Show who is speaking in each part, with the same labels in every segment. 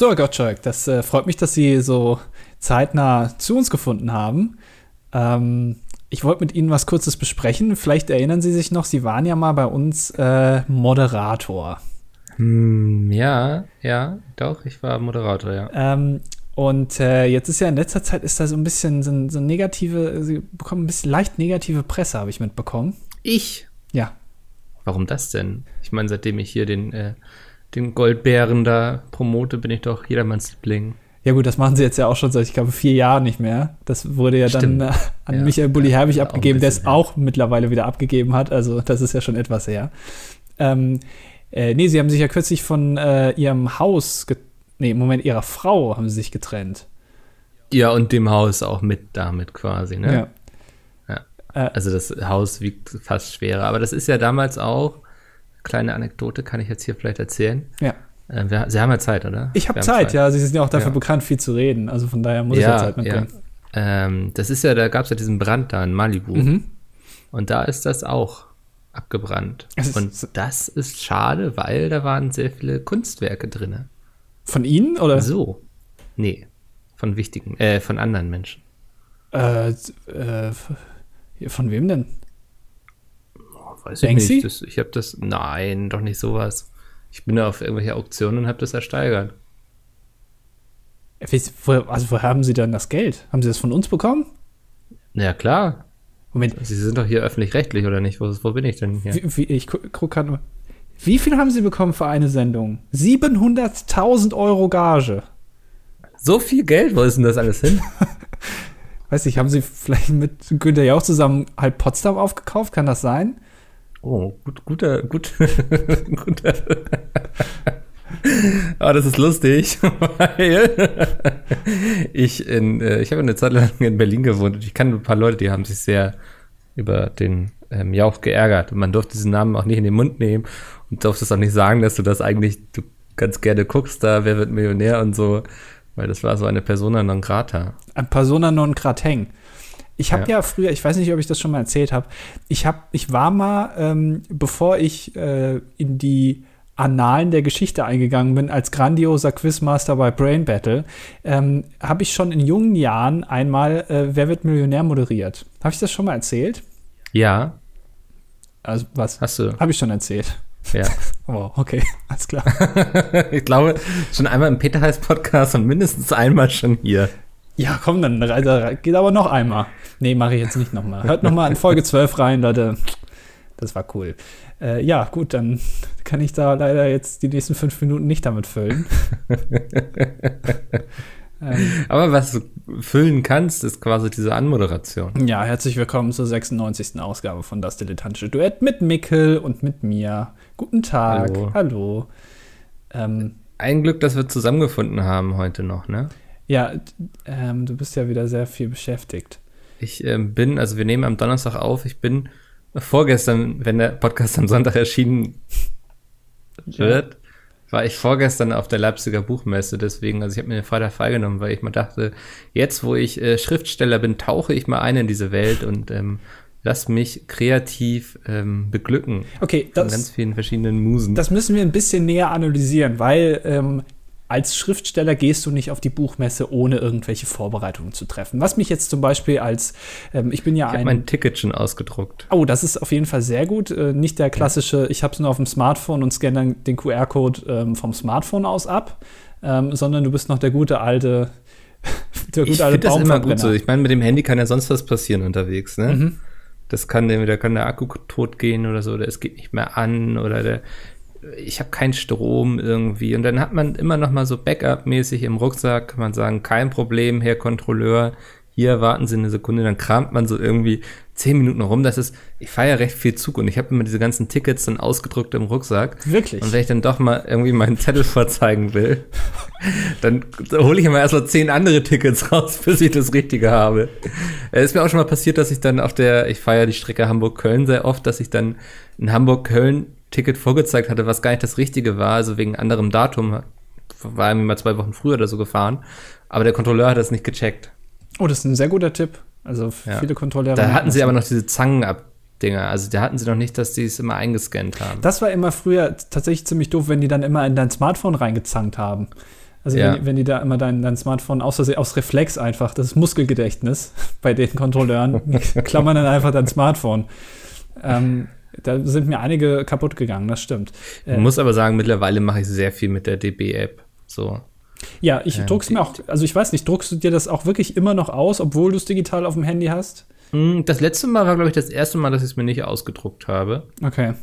Speaker 1: So, Herr Gottschalk, das äh, freut mich, dass Sie so zeitnah zu uns gefunden haben. Ähm, ich wollte mit Ihnen was Kurzes besprechen. Vielleicht erinnern Sie sich noch, Sie waren ja mal bei uns äh, Moderator.
Speaker 2: Hm, ja, ja, doch, ich war Moderator, ja.
Speaker 1: Ähm, und äh, jetzt ist ja in letzter Zeit ist da so ein bisschen so, so negative, Sie bekommen ein bisschen leicht negative Presse, habe ich mitbekommen.
Speaker 2: Ich?
Speaker 1: Ja.
Speaker 2: Warum das denn? Ich meine, seitdem ich hier den, äh, den Goldbären da promote, bin ich doch jedermanns Liebling.
Speaker 1: Ja gut, das machen sie jetzt ja auch schon seit, ich glaube, vier Jahren nicht mehr. Das wurde ja Stimmt. dann äh, an ja. Michael Bulli Herbig abgegeben, der es auch mittlerweile wieder abgegeben hat. Also das ist ja schon etwas her. Ähm, äh, nee, sie haben sich ja kürzlich von äh, ihrem Haus, nee, im Moment, ihrer Frau haben sie sich getrennt.
Speaker 2: Ja, und dem Haus auch mit damit quasi, ne? Ja. ja. Äh. Also das Haus wiegt fast schwerer. Aber das ist ja damals auch, kleine Anekdote kann ich jetzt hier vielleicht erzählen.
Speaker 1: Ja
Speaker 2: äh, wir, Sie haben ja Zeit, oder?
Speaker 1: Ich habe Zeit, Zeit, ja. Sie sind ja auch dafür ja. bekannt, viel zu reden. Also von daher muss ja, ich ja Zeit mitbringen.
Speaker 2: Ja. Ähm, das ist ja, da gab es ja diesen Brand da in Malibu. Mhm. Und da ist das auch abgebrannt. Ist und das ist schade, weil da waren sehr viele Kunstwerke drin.
Speaker 1: Von Ihnen oder?
Speaker 2: So. Nee. Von wichtigen, äh, von anderen Menschen.
Speaker 1: Äh, äh von wem denn?
Speaker 2: Weiß Banksy? ich nicht. Das, ich habe das. Nein, doch nicht sowas. Ich bin da auf irgendwelche Auktionen und habe das ersteigert.
Speaker 1: Also woher haben Sie dann das Geld? Haben Sie das von uns bekommen?
Speaker 2: Ja, klar. Moment. Sie sind doch hier öffentlich-rechtlich, oder nicht? Wo, wo, bin ich denn hier?
Speaker 1: Wie, wie, ich gucke gerade mal. Wie viel haben Sie bekommen für eine Sendung? 700.000 Euro Gage.
Speaker 2: So viel Geld? Wo ist denn das alles hin?
Speaker 1: Weiß ich, haben Sie vielleicht mit Günther Jauch zusammen halb Potsdam aufgekauft? Kann das sein?
Speaker 2: Oh, gut, guter, gut, guter. Aber das ist lustig, weil ich in, äh, ich habe eine Zeit lang in Berlin gewohnt und ich kann ein paar Leute, die haben sich sehr über den ähm, Jauch geärgert und man durfte diesen Namen auch nicht in den Mund nehmen und durfte es auch nicht sagen, dass du das eigentlich, du ganz gerne guckst da, wer wird Millionär und so, weil das war so eine Persona non grata.
Speaker 1: Ein Persona non grateng. Ich habe ja. ja. früher, ich weiß nicht, ob ich das schon mal erzählt habe, ich, hab, ich war mal, ähm, bevor ich äh, in die Annalen der Geschichte eingegangen bin, als grandioser Quizmaster bei Brain Battle, ähm, habe ich schon in jungen Jahren einmal äh, Wer wird Millionär moderiert. Habe ich das schon mal erzählt?
Speaker 2: Ja.
Speaker 1: Also was?
Speaker 2: Hast du?
Speaker 1: Habe ich schon erzählt.
Speaker 2: Ja.
Speaker 1: Oh, okay, alles klar.
Speaker 2: ich glaube, schon einmal im Peter Heiß Podcast und mindestens einmal schon hier.
Speaker 1: Ja, komm, dann geht aber noch einmal. Nee, mache ich jetzt nicht nochmal. Hört nochmal in Folge 12 rein, Leute. Das war cool. Äh, ja, gut, dann kann ich da leider jetzt die nächsten fünf Minuten nicht damit füllen.
Speaker 2: ähm, aber was du füllen kannst, ist quasi diese Anmoderation.
Speaker 1: Ja, herzlich willkommen zur 96. Ausgabe von Das Dilettantische Duett mit Mickel und mit mir. Guten Tag. Hallo. Hallo.
Speaker 2: Ähm, Ein Glück, dass wir zusammengefunden haben heute noch, ne?
Speaker 1: Ja, ähm, du bist ja wieder sehr viel beschäftigt.
Speaker 2: Ich ähm, bin, also wir nehmen am Donnerstag auf, ich bin vorgestern, wenn der Podcast am Sonntag erschienen wird, ja. war ich vorgestern auf der Leipziger Buchmesse, deswegen, also ich habe mir den Freitag freigenommen, weil ich mal dachte, jetzt wo ich äh, Schriftsteller bin, tauche ich mal ein in diese Welt und ähm, lass mich kreativ ähm, beglücken.
Speaker 1: Okay, das,
Speaker 2: von ganz vielen verschiedenen Musen.
Speaker 1: Das müssen wir ein bisschen näher analysieren, weil ähm, als Schriftsteller gehst du nicht auf die Buchmesse, ohne irgendwelche Vorbereitungen zu treffen. Was mich jetzt zum Beispiel als, ähm, ich bin ja
Speaker 2: ich ein. Ich mein Ticket schon ausgedruckt.
Speaker 1: Oh, das ist auf jeden Fall sehr gut. Äh, nicht der klassische, ich habe es nur auf dem Smartphone und scanne dann den QR-Code ähm, vom Smartphone aus ab, ähm, sondern du bist noch der gute alte.
Speaker 2: der gute ich finde das immer gut so. Ich meine, mit dem Handy kann ja sonst was passieren unterwegs, ne? Mhm. Das kann, da kann der Akku tot gehen oder so, oder es geht nicht mehr an oder der, ich habe keinen Strom irgendwie. Und dann hat man immer noch mal so Backup-mäßig im Rucksack, kann man sagen, kein Problem, Herr Kontrolleur, hier warten Sie eine Sekunde, dann kramt man so irgendwie zehn Minuten rum. Das ist, ich fahre ja recht viel Zug und ich habe immer diese ganzen Tickets dann ausgedruckt im Rucksack.
Speaker 1: Wirklich?
Speaker 2: Und wenn ich dann doch mal irgendwie meinen Zettel vorzeigen will, dann hole ich immer erst mal zehn andere Tickets raus, bis ich das Richtige habe. Es ist mir auch schon mal passiert, dass ich dann auf der, ich fahre ja die Strecke Hamburg-Köln sehr oft, dass ich dann in Hamburg-Köln Ticket vorgezeigt hatte, was gar nicht das Richtige war, also wegen anderem Datum, war irgendwie mal zwei Wochen früher oder so gefahren, aber der Kontrolleur hat das nicht gecheckt.
Speaker 1: Oh, das ist ein sehr guter Tipp. Also ja. viele Kontrolleure.
Speaker 2: Da hatten sie aber noch diese Zangen ab. Dinger. Also da hatten sie noch nicht, dass die es immer eingescannt haben.
Speaker 1: Das war immer früher tatsächlich ziemlich doof, wenn die dann immer in dein Smartphone reingezankt haben. Also ja. wenn, wenn, die da immer dein, dein Smartphone aus, aus Reflex einfach, das ist Muskelgedächtnis bei den Kontrolleuren, klammern dann einfach dein Smartphone. Ähm, da sind mir einige kaputt gegangen, das stimmt.
Speaker 2: Ich äh, muss aber sagen, mittlerweile mache ich sehr viel mit der DB-App. So.
Speaker 1: Ja, ich ähm, druck's mir auch, also ich weiß nicht, druckst du dir das auch wirklich immer noch aus, obwohl du es digital auf dem Handy hast?
Speaker 2: Hm, das letzte Mal war, glaube ich, das erste Mal, dass ich es mir nicht ausgedruckt habe.
Speaker 1: Okay.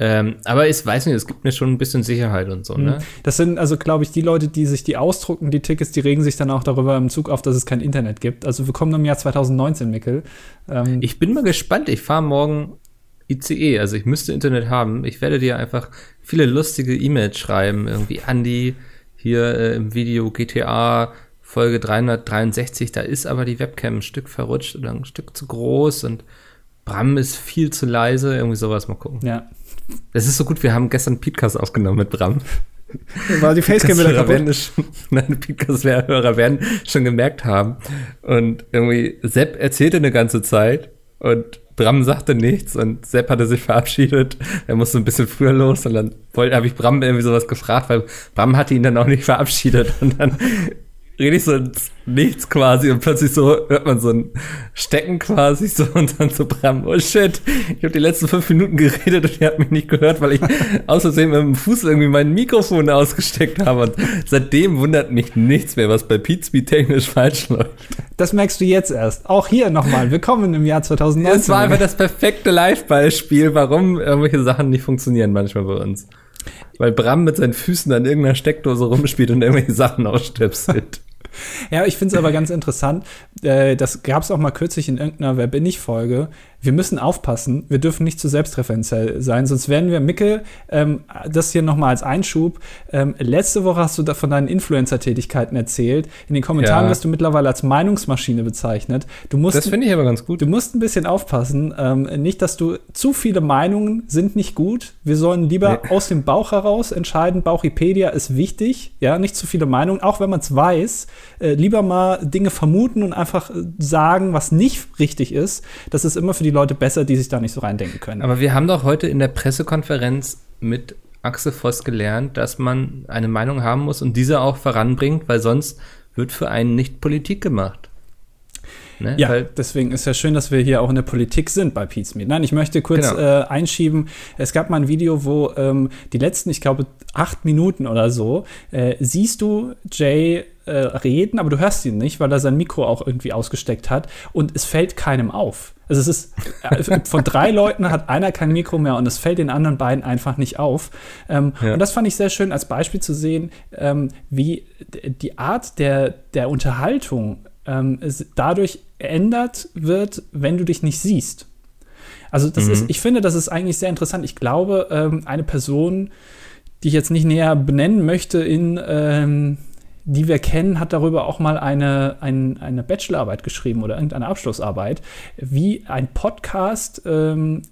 Speaker 2: Ähm, aber ich weiß nicht, es gibt mir schon ein bisschen Sicherheit und so, ne? Hm.
Speaker 1: Das sind also, glaube ich, die Leute, die sich die ausdrucken, die Tickets, die regen sich dann auch darüber im Zug auf, dass es kein Internet gibt. Also wir kommen im Jahr 2019, Mickel.
Speaker 2: Ähm, ich bin mal gespannt. Ich fahre morgen ICE, also ich müsste Internet haben. Ich werde dir einfach viele lustige E-Mails schreiben, irgendwie Andy, hier äh, im Video GTA Folge 363, da ist aber die Webcam ein Stück verrutscht oder ein Stück zu groß und Bram ist viel zu leise, irgendwie sowas mal gucken.
Speaker 1: Ja.
Speaker 2: Das ist so gut, wir haben gestern Podcast aufgenommen mit Bram.
Speaker 1: War die Facecam wieder kaputt?
Speaker 2: Schon, nein, Podcast-Hörer werden schon gemerkt haben. Und irgendwie, Sepp erzählte eine ganze Zeit und Bram sagte nichts und Sepp hatte sich verabschiedet. Er musste ein bisschen früher los und dann habe ich Bram irgendwie sowas gefragt, weil Bram hatte ihn dann auch nicht verabschiedet und dann rede ich so nichts quasi und plötzlich so hört man so ein Stecken quasi so und dann so Bram, oh shit, ich habe die letzten fünf Minuten geredet und ihr habt mich nicht gehört, weil ich außerdem mit dem Fuß irgendwie mein Mikrofon ausgesteckt habe und seitdem wundert mich nichts mehr, was bei Pizmeet technisch falsch läuft.
Speaker 1: Das merkst du jetzt erst. Auch hier nochmal, willkommen im Jahr 2019.
Speaker 2: Es war einfach das perfekte Live-Beispiel, warum irgendwelche Sachen nicht funktionieren manchmal bei uns. Weil Bram mit seinen Füßen an irgendeiner Steckdose rumspielt und irgendwelche Sachen ausstöpselt.
Speaker 1: Ja, ich finde es aber ganz interessant. Äh, das gab es auch mal kürzlich in irgendeiner Wer bin ich Folge. Wir müssen aufpassen. Wir dürfen nicht zu selbstreferenziell sein, sonst werden wir, Micke, ähm, das hier nochmal als Einschub. Ähm, letzte Woche hast du da von deinen Influencer-Tätigkeiten erzählt. In den Kommentaren ja. wirst du mittlerweile als Meinungsmaschine bezeichnet. Du musst,
Speaker 2: das finde ich aber ganz gut.
Speaker 1: Du musst ein bisschen aufpassen. Ähm, nicht, dass du zu viele Meinungen sind nicht gut. Wir sollen lieber nee. aus dem Bauch heraus entscheiden. Bauchipedia ist wichtig. Ja, nicht zu viele Meinungen, auch wenn man es weiß äh, lieber mal Dinge vermuten und einfach äh, sagen, was nicht richtig ist. Das ist immer für die Leute besser, die sich da nicht so reindenken können.
Speaker 2: Aber wir haben doch heute in der Pressekonferenz mit Axel Voss gelernt, dass man eine Meinung haben muss und diese auch voranbringt, weil sonst wird für einen nicht Politik gemacht.
Speaker 1: Ne? Ja, Weil, deswegen ist ja schön, dass wir hier auch in der Politik sind bei Pete's Meet. Nein, ich möchte kurz genau. äh, einschieben. Es gab mal ein Video, wo ähm, die letzten, ich glaube, acht Minuten oder so, äh, siehst du Jay äh, reden, aber du hörst ihn nicht, weil er sein Mikro auch irgendwie ausgesteckt hat und es fällt keinem auf. Also es ist äh, von drei Leuten hat einer kein Mikro mehr und es fällt den anderen beiden einfach nicht auf. Ähm, ja. Und das fand ich sehr schön als Beispiel zu sehen, ähm, wie die Art der, der Unterhaltung ähm, dadurch ändert wird, wenn du dich nicht siehst. Also das mhm. ist, ich finde, das ist eigentlich sehr interessant. Ich glaube, ähm, eine Person, die ich jetzt nicht näher benennen möchte, in ähm, die wir kennen, hat darüber auch mal eine, ein, eine Bachelorarbeit geschrieben oder irgendeine Abschlussarbeit, wie ein Podcast ähm,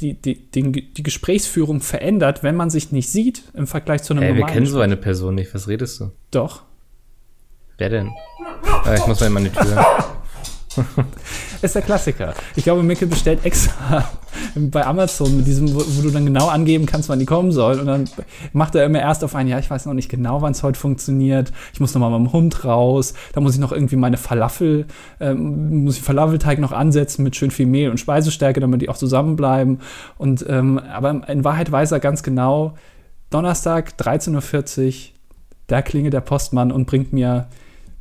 Speaker 1: die, die, die, die, Gesprächsführung verändert, wenn man sich nicht sieht im Vergleich zu einem
Speaker 2: hey, normalen. Wir kennen so eine Person nicht. Was redest du?
Speaker 1: Doch.
Speaker 2: Wer denn? Ah, ich muss mal in meine Tür.
Speaker 1: ist der Klassiker. Ich glaube, Mickel bestellt extra bei Amazon mit diesem, wo, wo, du dann genau angeben kannst, wann die kommen sollen. Und dann macht er immer erst auf ein Jahr, ich weiß noch nicht genau, wann es heute funktioniert. Ich muss noch mal mit dem Hund raus. Da muss ich noch irgendwie meine Falafel, ähm, muss ich Falafelteig noch ansetzen mit schön viel Mehl und Speisestärke, damit die auch zusammenbleiben. Und ähm, aber in Wahrheit weiß er ganz genau, Donnerstag 13.40 Uhr, da klingelt der Postmann und bringt mir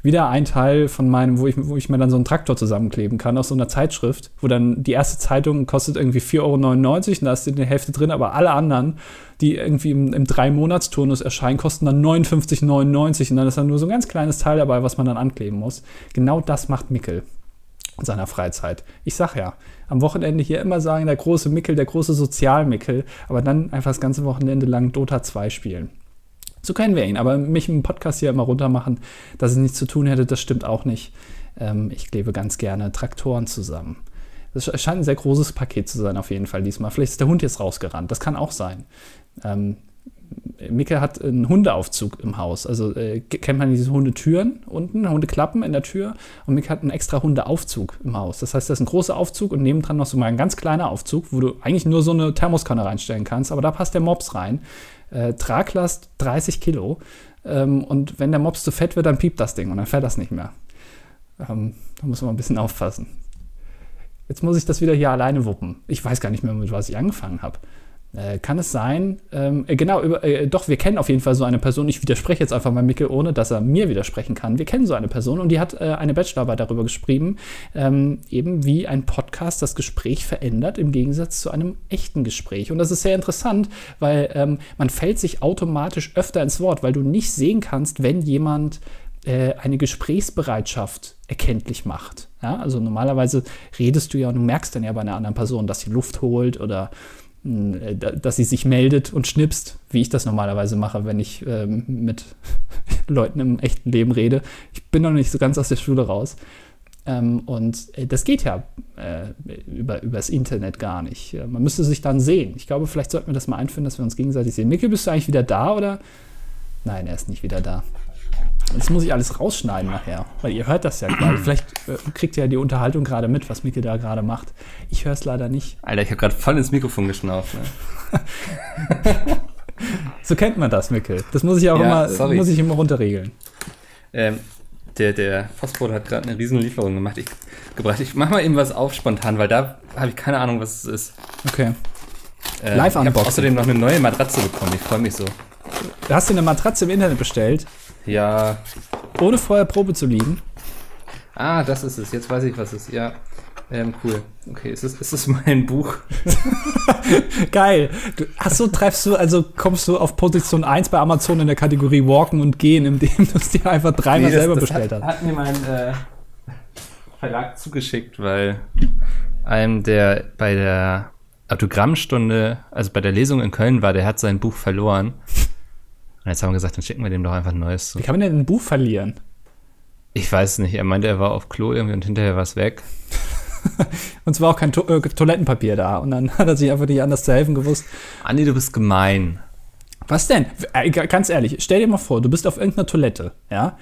Speaker 1: wieder ein Teil von meinem, wo ich, wo ich mir dann so einen Traktor zusammenkleben kann aus so einer Zeitschrift, wo dann die erste Zeitung kostet irgendwie 4,99 Euro und da ist die Hälfte drin, aber alle anderen, die irgendwie im, im Drei-Monats-Turnus erscheinen, kosten dann 59,99 und dann ist dann nur so ein ganz kleines Teil dabei, was man dann ankleben muss. Genau das macht Mickel in seiner Freizeit. Ich sag ja, am Wochenende hier immer sagen, der große Mickel, der große Sozialmickel, aber dann einfach das ganze Wochenende lang Dota 2 spielen. So kennen wir ihn. Aber mich im Podcast hier immer runtermachen, dass es nichts zu tun hätte, das stimmt auch nicht. Ähm, ich klebe ganz gerne Traktoren zusammen. Das scheint ein sehr großes Paket zu sein, auf jeden Fall diesmal. Vielleicht ist der Hund jetzt rausgerannt. Das kann auch sein. Ähm, Micke hat einen Hundeaufzug im Haus. Also äh, kennt man diese Hundetüren unten, Hundeklappen in der Tür. Und Micke hat einen extra Hundeaufzug im Haus. Das heißt, das ist ein großer Aufzug und nebendran noch so mal ein ganz kleiner Aufzug, wo du eigentlich nur so eine Thermoskanne reinstellen kannst. Aber da passt der Mops rein. Äh, Traglast 30 Kilo. Ähm, und wenn der Mops zu fett wird, dann piept das Ding und dann fährt das nicht mehr. Ähm, da muss man ein bisschen aufpassen. Jetzt muss ich das wieder hier alleine wuppen. Ich weiß gar nicht mehr, mit was ich angefangen habe. Äh, kann es sein? Ähm, äh, genau, über, äh, doch, wir kennen auf jeden Fall so eine Person. Ich widerspreche jetzt einfach mal Mickel, ohne dass er mir widersprechen kann. Wir kennen so eine Person und die hat äh, eine Bachelorarbeit darüber geschrieben, ähm, eben wie ein Podcast das Gespräch verändert im Gegensatz zu einem echten Gespräch. Und das ist sehr interessant, weil ähm, man fällt sich automatisch öfter ins Wort, weil du nicht sehen kannst, wenn jemand äh, eine Gesprächsbereitschaft erkenntlich macht. Ja? Also normalerweise redest du ja und du merkst dann ja bei einer anderen Person, dass sie Luft holt oder dass sie sich meldet und schnipst, wie ich das normalerweise mache, wenn ich ähm, mit Leuten im echten Leben rede. Ich bin noch nicht so ganz aus der Schule raus. Ähm, und äh, das geht ja äh, über, übers Internet gar nicht. Äh, man müsste sich dann sehen. Ich glaube, vielleicht sollten wir das mal einführen, dass wir uns gegenseitig sehen. Mikkel, bist du eigentlich wieder da oder? Nein, er ist nicht wieder da. Das muss ich alles rausschneiden nachher, weil ihr hört das ja gerade. Vielleicht äh, kriegt ihr ja die Unterhaltung gerade mit, was Mikkel da gerade macht. Ich höre es leider nicht.
Speaker 2: Alter, ich habe gerade voll ins Mikrofon geschnauft. Ne?
Speaker 1: so kennt man das, Mikkel. Das muss ich auch ja, immer, sorry. muss ich immer runterregeln.
Speaker 2: Ähm, der, der Phosphor hat gerade eine riesen Lieferung gemacht. Ich, gebracht. Ich mach mal eben was auf spontan, weil da habe ich keine Ahnung, was es ist.
Speaker 1: Okay.
Speaker 2: Äh, Live Ich habe außerdem noch eine neue Matratze bekommen. Ich freue mich so.
Speaker 1: Hast du eine Matratze im Internet bestellt?
Speaker 2: Ja.
Speaker 1: Ohne vorher Probe zu liegen?
Speaker 2: Ah, das ist es. Jetzt weiß ich, was es ist. Ja. Ähm, cool. Okay, ist es, ist es mein Buch?
Speaker 1: Geil. Du, achso, treibst du, also kommst du auf Position 1 bei Amazon in der Kategorie Walken und Gehen, indem du es dir einfach dreimal nee, das, selber das bestellt
Speaker 2: hat,
Speaker 1: hast.
Speaker 2: hat mir mein äh, Verlag zugeschickt, weil einem, der bei der Autogrammstunde, also bei der Lesung in Köln war, der hat sein Buch verloren. Und jetzt haben wir gesagt, dann schicken wir dem doch einfach ein neues
Speaker 1: zu. Wie kann man denn ein Buch verlieren?
Speaker 2: Ich weiß nicht. Er meinte, er war auf Klo irgendwie und hinterher war es weg.
Speaker 1: und zwar auch kein to äh, Toilettenpapier da. Und dann hat er sich einfach nicht anders zu helfen gewusst.
Speaker 2: Andi, du bist gemein.
Speaker 1: Was denn? Äh, ganz ehrlich, stell dir mal vor, du bist auf irgendeiner Toilette, ja,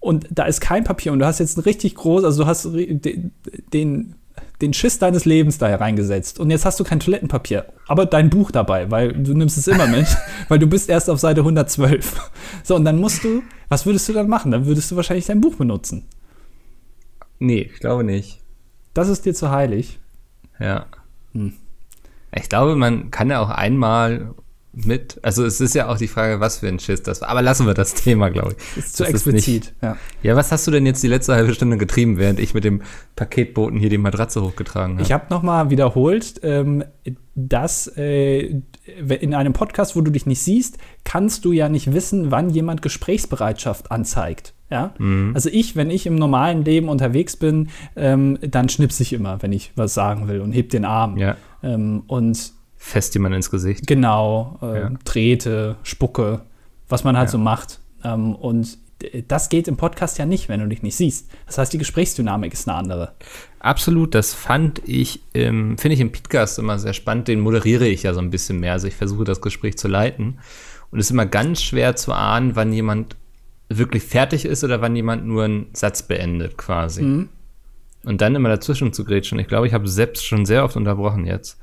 Speaker 1: und da ist kein Papier und du hast jetzt ein richtig groß, also du hast den, den Schiss deines Lebens da hereingesetzt und jetzt hast du kein Toilettenpapier, aber dein Buch dabei, weil du nimmst es immer mit, weil du bist erst auf Seite 112. So, und dann musst du, was würdest du dann machen? Dann würdest du wahrscheinlich dein Buch benutzen.
Speaker 2: Nee, ich glaube nicht.
Speaker 1: Das ist dir zu heilig.
Speaker 2: Ja. Hm. Ich glaube, man kann ja auch einmal mit. Also es ist ja auch die Frage, was für ein Schiss das war. Aber lassen wir das Thema, glaube ich.
Speaker 1: Ist zu das explizit, ist
Speaker 2: nicht, ja. Ja, was hast du denn jetzt die letzte halbe Stunde getrieben, während ich mit dem Paketboten hier die Matratze hochgetragen habe?
Speaker 1: Ich habe nochmal wiederholt, ähm, dass äh, in einem Podcast, wo du dich nicht siehst, kannst du ja nicht wissen, wann jemand Gesprächsbereitschaft anzeigt. Ja? Mhm. Also ich, wenn ich im normalen Leben unterwegs bin, ähm, dann schnipse ich immer, wenn ich was sagen will und heb den Arm.
Speaker 2: Ja.
Speaker 1: Ähm, und
Speaker 2: fest jemand ins Gesicht.
Speaker 1: Genau, äh, ja. Trete, Spucke, was man halt ja. so macht. Ähm, und das geht im Podcast ja nicht, wenn du dich nicht siehst. Das heißt, die Gesprächsdynamik ist eine andere.
Speaker 2: Absolut, das fand ich, ähm, finde ich im Podcast immer sehr spannend. Den moderiere ich ja so ein bisschen mehr. Also ich versuche das Gespräch zu leiten. Und es ist immer ganz schwer zu ahnen, wann jemand wirklich fertig ist oder wann jemand nur einen Satz beendet, quasi. Mhm. Und dann immer dazwischen zu grätschen. Ich glaube, ich habe selbst schon sehr oft unterbrochen jetzt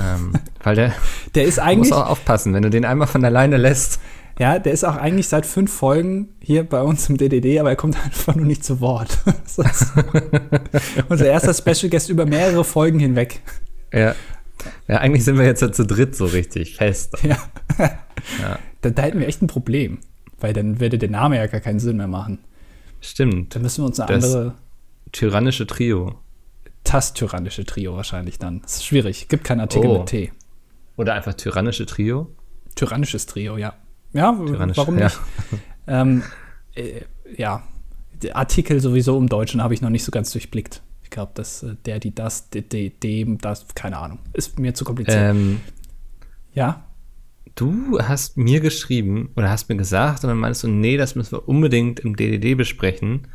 Speaker 2: ähm, weil der,
Speaker 1: der ist eigentlich.
Speaker 2: muss auch aufpassen, wenn du den einmal von alleine lässt.
Speaker 1: Ja, der ist auch eigentlich seit fünf Folgen hier bei uns im DDD, aber er kommt einfach nur nicht zu Wort. unser erster Special Guest über mehrere Folgen hinweg.
Speaker 2: Ja. Ja, eigentlich sind wir jetzt ja zu dritt so richtig fest.
Speaker 1: Ja. ja. Da, da hätten wir echt ein Problem, weil dann würde der Name ja gar keinen Sinn mehr machen.
Speaker 2: Stimmt.
Speaker 1: Dann müssen wir uns eine das andere.
Speaker 2: Tyrannische Trio
Speaker 1: das tyrannische Trio wahrscheinlich dann. Das ist schwierig. Gibt keinen Artikel oh. mit T.
Speaker 2: Oder einfach tyrannische Trio?
Speaker 1: Tyrannisches Trio, ja. Ja, Tyrannisch, warum nicht? Ja. ähm, äh, ja, Artikel sowieso im Deutschen habe ich noch nicht so ganz durchblickt. Ich glaube, dass äh, der, die, das, de, de, dem, das, keine Ahnung. Ist mir zu kompliziert.
Speaker 2: Ähm,
Speaker 1: ja?
Speaker 2: Du hast mir geschrieben oder hast mir gesagt und dann meinst du, nee, das müssen wir unbedingt im DDD besprechen.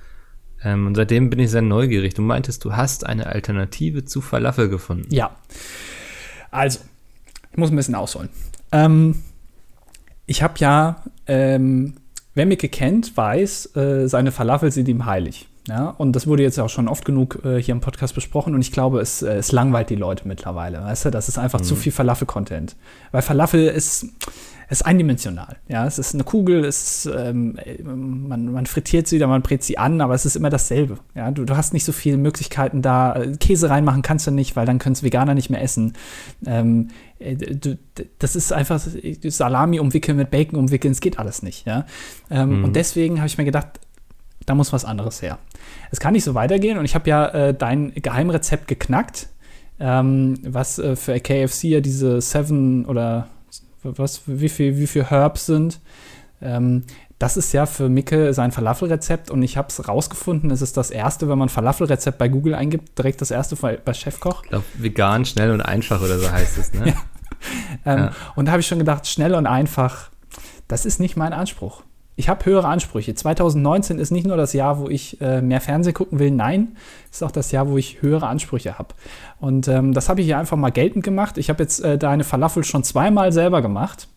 Speaker 2: Ähm, und seitdem bin ich sehr neugierig. Du meintest, du hast eine Alternative zu Falafel gefunden.
Speaker 1: Ja. Also, ich muss ein bisschen ausholen. Ähm, ich habe ja, ähm, wer mich kennt, weiß, äh, seine Falafel sind ihm heilig. Ja, und das wurde jetzt auch schon oft genug äh, hier im Podcast besprochen und ich glaube, es, äh, es langweilt die Leute mittlerweile. Weißt du, das ist einfach mhm. zu viel Falafel-Content. Weil Falafel ist, ist eindimensional. Ja, es ist eine Kugel, es ist, ähm, man, man frittiert sie oder man brät sie an, aber es ist immer dasselbe. Ja, du, du hast nicht so viele Möglichkeiten da. Käse reinmachen kannst du nicht, weil dann können es Veganer nicht mehr essen. Ähm, äh, du, das ist einfach Salami umwickeln mit Bacon umwickeln, es geht alles nicht. Ja? Ähm, mhm. Und deswegen habe ich mir gedacht, da muss was anderes her. Es kann nicht so weitergehen und ich habe ja äh, dein Geheimrezept geknackt, ähm, was äh, für KFC ja diese Seven oder was, wie viel, wie viel Herbs sind. Ähm, das ist ja für Micke sein Falafelrezept und ich habe es rausgefunden. Es ist das erste, wenn man Falafelrezept bei Google eingibt, direkt das erste bei Chefkoch.
Speaker 2: Ich glaube, vegan, schnell und einfach oder so heißt es, ne?
Speaker 1: ja. Ähm, ja. Und da habe ich schon gedacht, schnell und einfach, das ist nicht mein Anspruch ich habe höhere Ansprüche. 2019 ist nicht nur das Jahr, wo ich äh, mehr Fernsehen gucken will, nein, ist auch das Jahr, wo ich höhere Ansprüche habe. Und ähm, das habe ich hier einfach mal geltend gemacht. Ich habe jetzt äh, deine Falafel schon zweimal selber gemacht.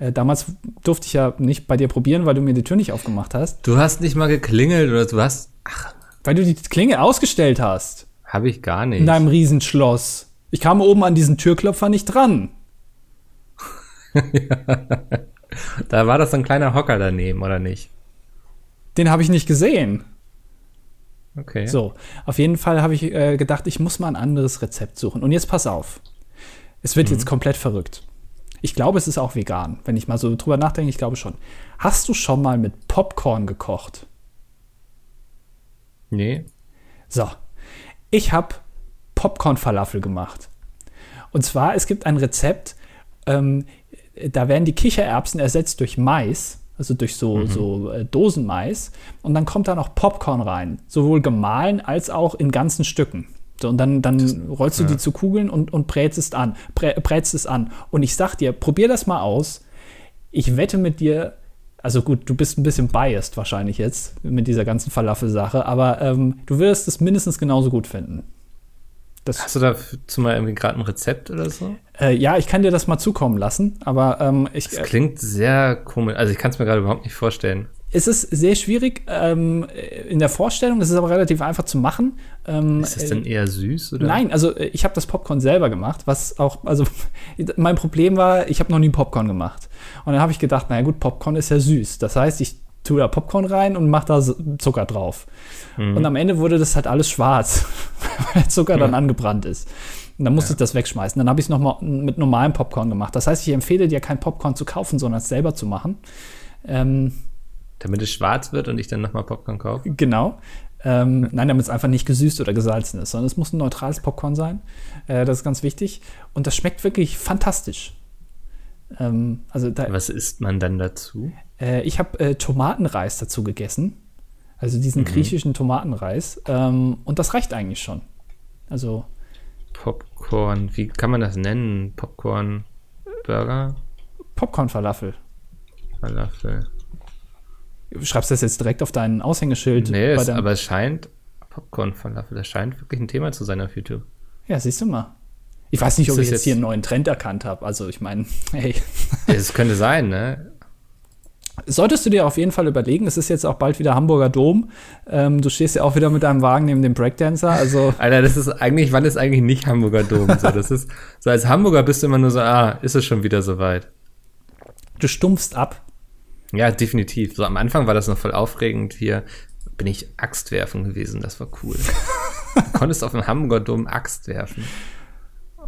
Speaker 1: Äh, damals durfte ich ja nicht bei dir probieren, weil du mir die Tür nicht aufgemacht hast.
Speaker 2: Du hast nicht mal geklingelt oder du hast. Ach.
Speaker 1: Weil du die Klinge ausgestellt hast.
Speaker 2: Habe ich gar nicht.
Speaker 1: In deinem Riesenschloss. Ich kam oben an diesen Türklopfer nicht dran.
Speaker 2: ja. Da war das so ein kleiner Hocker daneben, oder nicht?
Speaker 1: Den habe ich nicht gesehen.
Speaker 2: Okay.
Speaker 1: So, auf jeden Fall habe ich äh, gedacht, ich muss mal ein anderes Rezept suchen. Und jetzt pass auf. Es wird mhm. jetzt komplett verrückt. Ich glaube, es ist auch vegan. Wenn ich mal so drüber nachdenke, ich glaube schon. Hast du schon mal mit Popcorn gekocht?
Speaker 2: Nee.
Speaker 1: So. Ich habe Popcorn-Falafel gemacht. Und zwar, es gibt ein Rezept, ähm, da werden die Kichererbsen ersetzt durch Mais, also durch so, mhm. so äh, Dosenmais. Und dann kommt da noch Popcorn rein, sowohl gemahlen als auch in ganzen Stücken. So, und dann, dann das, rollst du ja. die zu Kugeln und, und brätst es an. Brä, brätst es an. Und ich sag dir, probier das mal aus. Ich wette mit dir, also gut, du bist ein bisschen biased wahrscheinlich jetzt mit dieser ganzen Falafel-Sache, aber ähm, du wirst es mindestens genauso gut finden.
Speaker 2: Das Hast du dazu mal irgendwie gerade ein Rezept oder so?
Speaker 1: Äh, ja, ich kann dir das mal zukommen lassen, aber ähm, ich.
Speaker 2: Das klingt sehr komisch. Also ich kann es mir gerade überhaupt nicht vorstellen.
Speaker 1: Es ist sehr schwierig ähm, in der Vorstellung, es ist aber relativ einfach zu machen.
Speaker 2: Ähm, ist das denn äh, eher süß? Oder?
Speaker 1: Nein, also äh, ich habe das Popcorn selber gemacht, was auch, also mein Problem war, ich habe noch nie Popcorn gemacht. Und dann habe ich gedacht, naja gut, Popcorn ist ja süß. Das heißt, ich tue da Popcorn rein und mache da Zucker drauf. Mhm. Und am Ende wurde das halt alles schwarz, weil Zucker dann angebrannt ist. Und dann musste ja. ich das wegschmeißen. Dann habe ich es nochmal mit normalem Popcorn gemacht. Das heißt, ich empfehle dir kein Popcorn zu kaufen, sondern es selber zu machen. Ähm,
Speaker 2: damit es schwarz wird und ich dann nochmal Popcorn kaufe?
Speaker 1: Genau. Ähm, nein, damit es einfach nicht gesüßt oder gesalzen ist, sondern es muss ein neutrales Popcorn sein. Äh, das ist ganz wichtig. Und das schmeckt wirklich fantastisch.
Speaker 2: Ähm, also da, Was isst man dann dazu?
Speaker 1: Äh, ich habe äh, Tomatenreis dazu gegessen. Also diesen mhm. griechischen Tomatenreis. Ähm, und das reicht eigentlich schon. Also.
Speaker 2: Popcorn, wie kann man das nennen? Popcorn Burger?
Speaker 1: Popcorn Falafel.
Speaker 2: Falafel.
Speaker 1: Schreibst du das jetzt direkt auf dein Aushängeschild?
Speaker 2: Nee, es, aber es scheint Popcorn Falafel, das scheint wirklich ein Thema zu sein auf YouTube.
Speaker 1: Ja, siehst du mal. Ich weiß nicht, ob ich jetzt, jetzt hier einen neuen Trend erkannt habe. Also ich meine, hey.
Speaker 2: Es könnte sein, ne?
Speaker 1: Solltest du dir auf jeden Fall überlegen, es ist jetzt auch bald wieder Hamburger Dom. Ähm, du stehst ja auch wieder mit deinem Wagen neben dem Breakdancer. Also
Speaker 2: Alter, das ist eigentlich, wann ist eigentlich nicht Hamburger Dom? So, das ist, so als Hamburger bist du immer nur so, ah, ist es schon wieder soweit.
Speaker 1: Du stumpfst ab.
Speaker 2: Ja, definitiv. So am Anfang war das noch voll aufregend. Hier bin ich Axt werfen gewesen, das war cool. du konntest auf dem Hamburger Dom Axt werfen.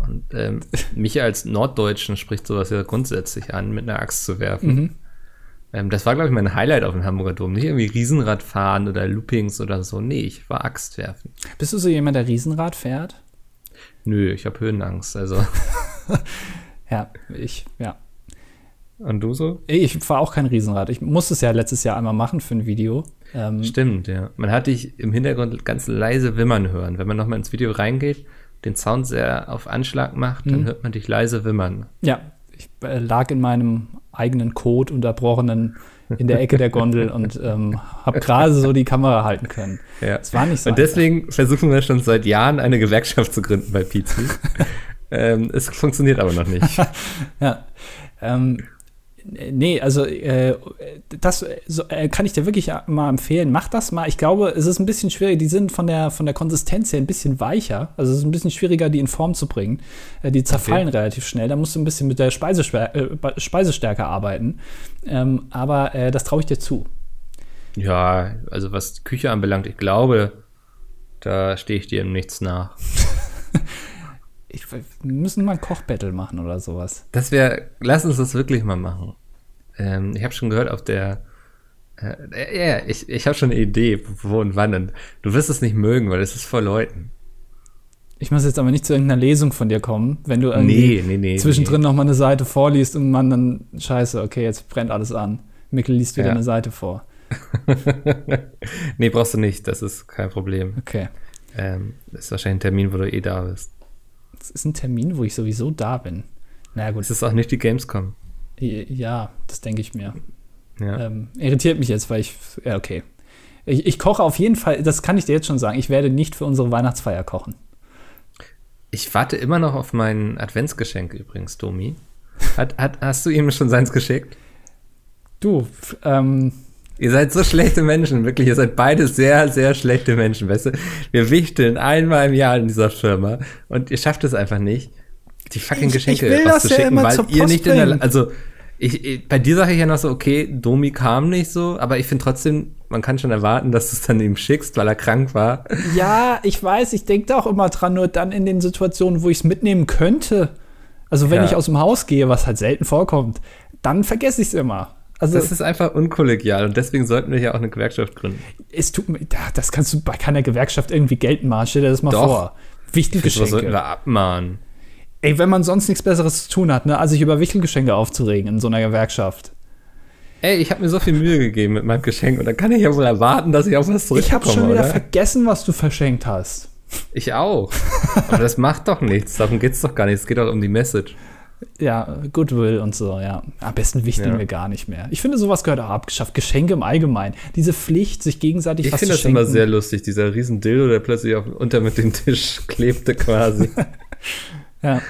Speaker 2: Und ähm, mich als Norddeutschen spricht sowas ja grundsätzlich an, mit einer Axt zu werfen. Mhm. Ähm, das war, glaube ich, mein Highlight auf dem Hamburger Dom. Nicht irgendwie Riesenrad fahren oder Loopings oder so. Nee, ich war Axt werfen.
Speaker 1: Bist du so jemand, der Riesenrad fährt?
Speaker 2: Nö, ich habe Höhenangst, also.
Speaker 1: ja, ich, ja.
Speaker 2: Und du so?
Speaker 1: Ich fahre auch kein Riesenrad. Ich musste es ja letztes Jahr einmal machen für ein Video.
Speaker 2: Ähm, Stimmt, ja. Man hat dich im Hintergrund ganz leise wimmern hören. Wenn man nochmal ins Video reingeht, den Sound sehr auf Anschlag macht, dann mhm. hört man dich leise wimmern.
Speaker 1: Ja, ich äh, lag in meinem eigenen Code unterbrochenen in der Ecke der Gondel und ähm, habe gerade so die Kamera halten können.
Speaker 2: Ja. Es war nicht so. Und deswegen einfach. versuchen wir schon seit Jahren eine Gewerkschaft zu gründen bei Pizzi. ähm, es funktioniert aber noch nicht.
Speaker 1: ja. Ähm, nee, also äh, das so, äh, kann ich dir wirklich mal empfehlen. Mach das mal. Ich glaube, es ist ein bisschen schwierig. Die sind von der, von der Konsistenz her ein bisschen weicher. Also es ist ein bisschen schwieriger, die in Form zu bringen. Äh, die zerfallen okay. relativ schnell. Da musst du ein bisschen mit der Speisestärke, äh, Speisestärke arbeiten. Ähm, aber äh, das traue ich dir zu.
Speaker 2: Ja, also was die Küche anbelangt, ich glaube, da stehe ich dir nichts nach.
Speaker 1: ich, wir müssen mal ein Kochbattle machen oder sowas.
Speaker 2: Das wäre, lass uns das wirklich mal machen. Ähm, ich habe schon gehört auf der, äh, ja, ich, ich habe schon eine Idee, wo und wann. Und du wirst es nicht mögen, weil es ist vor Leuten.
Speaker 1: Ich muss jetzt aber nicht zu irgendeiner Lesung von dir kommen, wenn du irgendwie nee, nee, nee, zwischendrin nee. noch mal eine Seite vorliest und man dann, scheiße, okay, jetzt brennt alles an. Mikkel liest wieder ja. eine Seite vor.
Speaker 2: nee, brauchst du nicht, das ist kein Problem.
Speaker 1: Okay.
Speaker 2: Ähm, das ist wahrscheinlich ein Termin, wo du eh da bist.
Speaker 1: Das ist ein Termin, wo ich sowieso da bin.
Speaker 2: Naja, gut. Es ist auch nicht die Gamescom.
Speaker 1: Ja, das denke ich mir. Ja. Ähm, irritiert mich jetzt, weil ich. Ja, okay. Ich, ich, koche auf jeden Fall, das kann ich dir jetzt schon sagen, ich werde nicht für unsere Weihnachtsfeier kochen.
Speaker 2: Ich warte immer noch auf mein Adventsgeschenk übrigens, Domi. Hat, hat, hast du ihm schon seins geschickt?
Speaker 1: Du, ähm,
Speaker 2: Ihr seid so schlechte Menschen, wirklich. Ihr seid beide sehr, sehr schlechte Menschen, weißt du? Wir wichteln einmal im Jahr in dieser Firma und ihr schafft es einfach nicht, die fucking Geschenke ich, ich rauszuschicken, ja weil ihr nicht in der, also, ich, ich, bei dir sage ich ja noch so, okay, Domi kam nicht so, aber ich finde trotzdem, man kann schon erwarten, dass du es dann ihm schickst, weil er krank war.
Speaker 1: Ja, ich weiß, ich denke da auch immer dran, nur dann in den Situationen, wo ich es mitnehmen könnte. Also wenn ja. ich aus dem Haus gehe, was halt selten vorkommt, dann vergesse ich es immer.
Speaker 2: Also, das ist einfach unkollegial und deswegen sollten wir ja auch eine Gewerkschaft gründen.
Speaker 1: Es tut mir, das kannst du bei keiner Gewerkschaft irgendwie geltend machen. Stell dir das mal Doch. vor. Wichtelgeschenke.
Speaker 2: Sollten wir abmahnen?
Speaker 1: Ey, wenn man sonst nichts Besseres zu tun hat, ne, als sich über Wichtelgeschenke aufzuregen in so einer Gewerkschaft.
Speaker 2: Ey, ich habe mir so viel Mühe gegeben mit meinem Geschenk und dann kann ich ja wohl erwarten, dass ich auch was zurückkomme,
Speaker 1: Ich habe schon wieder oder? vergessen, was du verschenkt hast.
Speaker 2: Ich auch. Aber das macht doch nichts. Darum geht's doch gar nicht. Es geht doch um die Message.
Speaker 1: Ja, Goodwill und so, ja. Am besten wichteln ja. wir gar nicht mehr. Ich finde, sowas gehört auch abgeschafft. Geschenke im Allgemeinen. Diese Pflicht, sich gegenseitig
Speaker 2: ich was zu schenken. Ich finde das immer sehr lustig, dieser riesen Dildo, der plötzlich auf, unter mit dem Tisch klebte quasi.
Speaker 1: ja.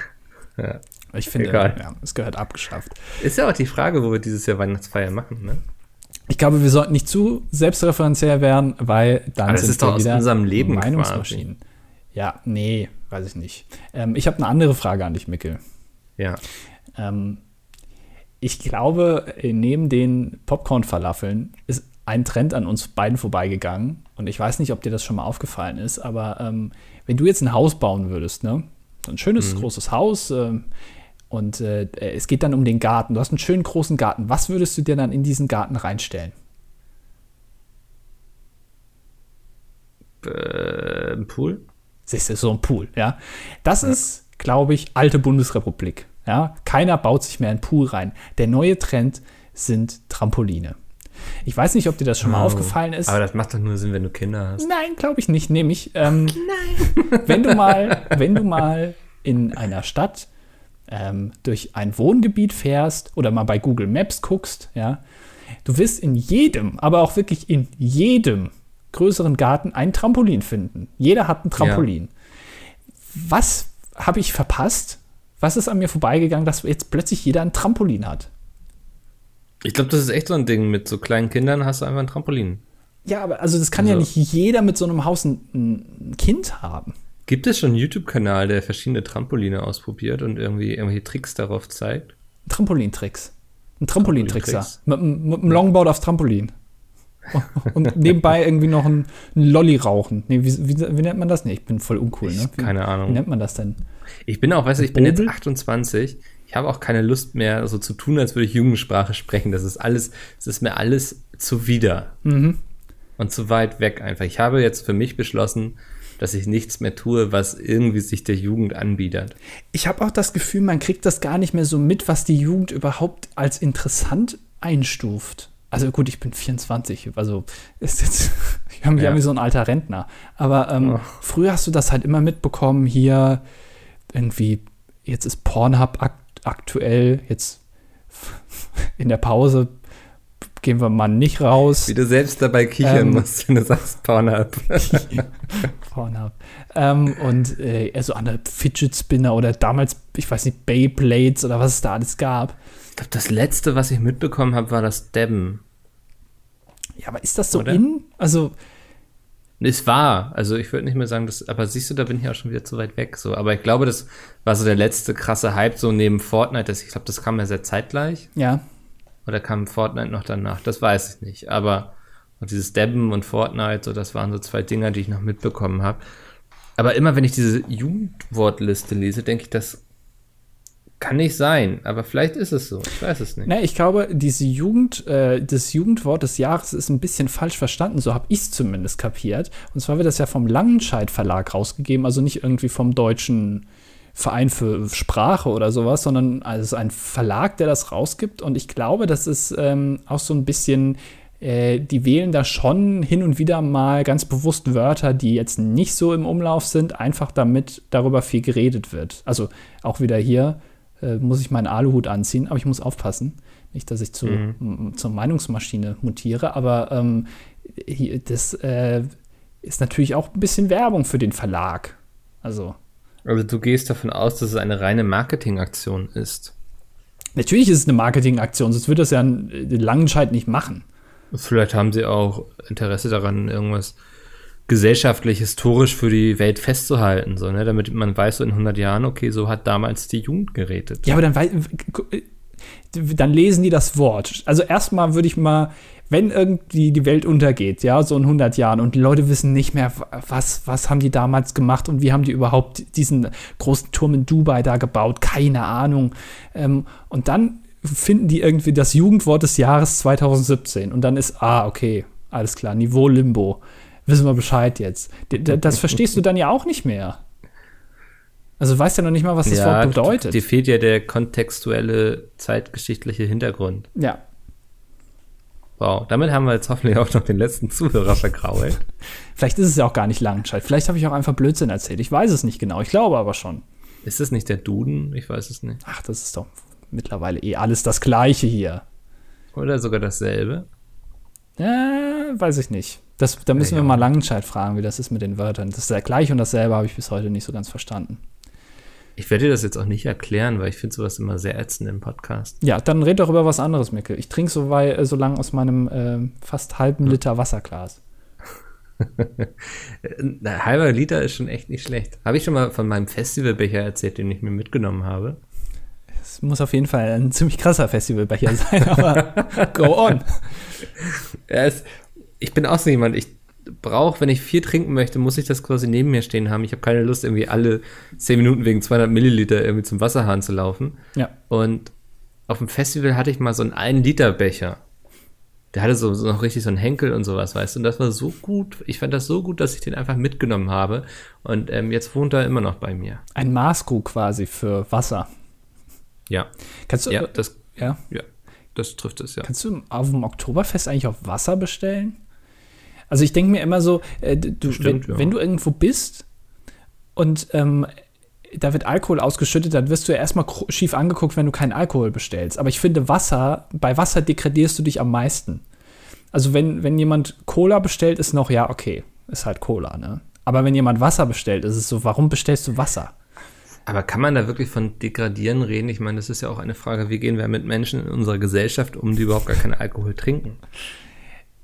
Speaker 1: ja. Ich finde, Egal. ja, es gehört abgeschafft.
Speaker 2: Ist ja auch die Frage, wo wir dieses Jahr Weihnachtsfeier machen, ne?
Speaker 1: Ich glaube, wir sollten nicht zu selbstreferenziell werden, weil dann
Speaker 2: Aber sind ist doch aus unserem Leben
Speaker 1: Meinungsmaschinen. Quasi. Ja, nee, weiß ich nicht. Ähm, ich habe eine andere Frage an dich, Mickel.
Speaker 2: Ja.
Speaker 1: Ähm, ich glaube, neben den Popcorn-Falafeln ist ein Trend an uns beiden vorbeigegangen. Und ich weiß nicht, ob dir das schon mal aufgefallen ist, aber ähm, wenn du jetzt ein Haus bauen würdest, ne? So ein schönes, mhm. großes Haus, äh, und äh, es geht dann um den Garten. Du hast einen schönen großen Garten. Was würdest du dir dann in diesen Garten reinstellen?
Speaker 2: Äh, ein Pool?
Speaker 1: Siehst du, so ein Pool, ja. Das ja. ist glaube ich, alte Bundesrepublik. Ja, keiner baut sich mehr einen Pool rein. Der neue Trend sind Trampoline. Ich weiß nicht, ob dir das schon mal oh, aufgefallen ist.
Speaker 2: Aber das macht doch nur Sinn, wenn du Kinder hast.
Speaker 1: Nein, glaube ich nicht. Nämlich, ähm, Nein. wenn du mal, wenn du mal in einer Stadt ähm, durch ein Wohngebiet fährst oder mal bei Google Maps guckst, ja, du wirst in jedem, aber auch wirklich in jedem größeren Garten ein Trampolin finden. Jeder hat ein Trampolin. Ja. Was habe ich verpasst? Was ist an mir vorbeigegangen, dass jetzt plötzlich jeder ein Trampolin hat?
Speaker 2: Ich glaube, das ist echt so ein Ding. Mit so kleinen Kindern hast du einfach ein Trampolin.
Speaker 1: Ja, aber also das kann also. ja nicht jeder mit so einem Haus ein, ein Kind haben.
Speaker 2: Gibt es schon einen YouTube-Kanal, der verschiedene Trampoline ausprobiert und irgendwie irgendwelche Tricks darauf zeigt?
Speaker 1: Trampolintricks. Ein Trampolintrickser. Mit, mit einem Longboard aufs Trampolin. und nebenbei irgendwie noch ein, ein Lolli rauchen. Nee, wie, wie, wie, nennt man das? Nee, ich bin voll uncool, ne?
Speaker 2: Wie, keine Ahnung.
Speaker 1: Wie nennt man das denn?
Speaker 2: Ich bin auch, weißt du, ich bin jetzt 28. Ich habe auch keine Lust mehr, so zu tun, als würde ich Jugendsprache sprechen. Das ist alles, es ist mir alles zuwider. Mhm. Und zu weit weg einfach. Ich habe jetzt für mich beschlossen, dass ich nichts mehr tue, was irgendwie sich der Jugend anbietet.
Speaker 1: Ich habe auch das Gefühl, man kriegt das gar nicht mehr so mit, was die Jugend überhaupt als interessant einstuft also gut, ich bin 24, also ist jetzt, ich habe mich ja. wie so ein alter Rentner. Aber ähm, oh. früher hast du das halt immer mitbekommen, hier irgendwie, jetzt ist Pornhub akt aktuell, jetzt in der Pause gehen wir mal nicht raus.
Speaker 2: Wie du selbst dabei kichern ähm, musst, wenn du sagst Pornhub.
Speaker 1: Pornhub. Ähm, und äh, so andere Fidget Spinner oder damals, ich weiß nicht, Beyblades oder was es da alles gab.
Speaker 2: Ich glaube, das letzte, was ich mitbekommen habe, war das Debben.
Speaker 1: Ja, aber ist das so oder? in? Also.
Speaker 2: Es war, also ich würde nicht mehr sagen, dass, aber siehst du, da bin ich auch schon wieder zu weit weg. So, aber ich glaube, das war so der letzte krasse Hype, so neben Fortnite. Das, ich glaube, das kam ja sehr zeitgleich.
Speaker 1: Ja.
Speaker 2: Oder kam Fortnite noch danach? Das weiß ich nicht. Aber und dieses Debben und Fortnite, so, das waren so zwei Dinger, die ich noch mitbekommen habe. Aber immer wenn ich diese Jugendwortliste lese, denke ich, das kann nicht sein, aber vielleicht ist es so. Ich weiß es nicht.
Speaker 1: Na, ich glaube, diese Jugend, äh, das Jugendwort des Jahres ist ein bisschen falsch verstanden. So habe ich es zumindest kapiert. Und zwar wird das ja vom Langenscheid Verlag rausgegeben, also nicht irgendwie vom deutschen Verein für Sprache oder sowas, sondern also ein Verlag, der das rausgibt. Und ich glaube, das ist ähm, auch so ein bisschen äh, die wählen da schon hin und wieder mal ganz bewusst Wörter, die jetzt nicht so im Umlauf sind, einfach damit darüber viel geredet wird. Also auch wieder hier äh, muss ich meinen Aluhut anziehen, aber ich muss aufpassen. Nicht, dass ich zu, mhm. zur Meinungsmaschine mutiere, aber ähm, das äh, ist natürlich auch ein bisschen Werbung für den Verlag. Also
Speaker 2: also du gehst davon aus, dass es eine reine Marketingaktion ist.
Speaker 1: Natürlich ist es eine Marketingaktion, sonst würde das ja einen Langenscheid nicht machen.
Speaker 2: Vielleicht haben sie auch Interesse daran, irgendwas gesellschaftlich, historisch für die Welt festzuhalten, so, ne? damit man weiß, so in 100 Jahren, okay, so hat damals die Jugend geredet.
Speaker 1: Ja, aber dann, dann lesen die das Wort. Also erstmal würde ich mal wenn irgendwie die Welt untergeht, ja, so in 100 Jahren und die Leute wissen nicht mehr, was, was haben die damals gemacht und wie haben die überhaupt diesen großen Turm in Dubai da gebaut, keine Ahnung. Ähm, und dann finden die irgendwie das Jugendwort des Jahres 2017 und dann ist, ah, okay, alles klar, Niveau Limbo. Wissen wir Bescheid jetzt. Das verstehst du dann ja auch nicht mehr. Also du weißt ja noch nicht mal, was das ja, Wort bedeutet.
Speaker 2: Dir fehlt ja der kontextuelle, zeitgeschichtliche Hintergrund.
Speaker 1: Ja,
Speaker 2: Wow, damit haben wir jetzt hoffentlich auch noch den letzten Zuhörer vergrault.
Speaker 1: Vielleicht ist es ja auch gar nicht Langenscheid. Vielleicht habe ich auch einfach Blödsinn erzählt. Ich weiß es nicht genau. Ich glaube aber schon.
Speaker 2: Ist es nicht der Duden? Ich weiß es nicht.
Speaker 1: Ach, das ist doch mittlerweile eh alles das Gleiche hier.
Speaker 2: Oder sogar dasselbe?
Speaker 1: Ja, weiß ich nicht. Das, da müssen ja, wir mal Langenscheid fragen, wie das ist mit den Wörtern. Das ist ja gleich und dasselbe habe ich bis heute nicht so ganz verstanden.
Speaker 2: Ich werde dir das jetzt auch nicht erklären, weil ich finde sowas immer sehr ätzend im Podcast.
Speaker 1: Ja, dann red doch über was anderes, Mickel. Ich trinke so, äh, so lang aus meinem äh, fast halben hm. Liter Wasserglas.
Speaker 2: Ein halber Liter ist schon echt nicht schlecht. Habe ich schon mal von meinem Festivalbecher erzählt, den ich mir mitgenommen habe?
Speaker 1: Es muss auf jeden Fall ein ziemlich krasser Festivalbecher sein, aber go on.
Speaker 2: Ja, es, ich bin auch so jemand, ich brauche, wenn ich viel trinken möchte, muss ich das quasi neben mir stehen haben. Ich habe keine Lust, irgendwie alle 10 Minuten wegen 200 Milliliter irgendwie zum Wasserhahn zu laufen.
Speaker 1: Ja.
Speaker 2: Und auf dem Festival hatte ich mal so einen 1-Liter-Becher. Der hatte so, so, noch richtig so einen Henkel und sowas, weißt du. Und das war so gut. Ich fand das so gut, dass ich den einfach mitgenommen habe. Und ähm, jetzt wohnt er immer noch bei mir.
Speaker 1: Ein Maßkrug quasi für Wasser.
Speaker 2: Ja.
Speaker 1: Kannst du,
Speaker 2: ja, das, ja. ja, das trifft es, ja.
Speaker 1: Kannst du auf dem Oktoberfest eigentlich auch Wasser bestellen? Also ich denke mir immer so, äh, du, Stimmt, wenn, ja. wenn, du irgendwo bist und ähm, da wird Alkohol ausgeschüttet, dann wirst du ja erstmal schief angeguckt, wenn du keinen Alkohol bestellst. Aber ich finde, Wasser, bei Wasser degradierst du dich am meisten. Also wenn, wenn jemand Cola bestellt, ist noch, ja, okay, ist halt Cola, ne? Aber wenn jemand Wasser bestellt, ist es so, warum bestellst du Wasser?
Speaker 2: Aber kann man da wirklich von Degradieren reden? Ich meine, das ist ja auch eine Frage, wie gehen wir mit Menschen in unserer Gesellschaft um, die überhaupt gar keinen Alkohol trinken?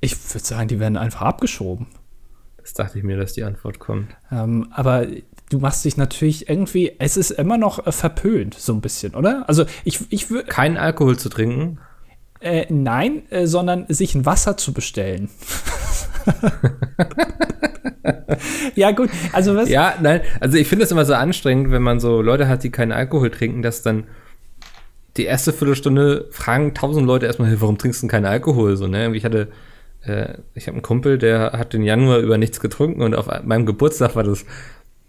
Speaker 1: Ich würde sagen, die werden einfach abgeschoben.
Speaker 2: Das dachte ich mir, dass die Antwort kommt.
Speaker 1: Ähm, aber du machst dich natürlich irgendwie, es ist immer noch äh, verpönt, so ein bisschen, oder? Also ich, ich würde.
Speaker 2: Keinen Alkohol zu trinken?
Speaker 1: Äh, nein, äh, sondern sich ein Wasser zu bestellen. ja, gut. Also was?
Speaker 2: Ja, nein. Also ich finde es immer so anstrengend, wenn man so Leute hat, die keinen Alkohol trinken, dass dann die erste Viertelstunde fragen tausend Leute erstmal, warum trinkst du keinen Alkohol? So, ne? Ich hatte äh, ich habe einen Kumpel, der hat den Januar über nichts getrunken und auf meinem Geburtstag war das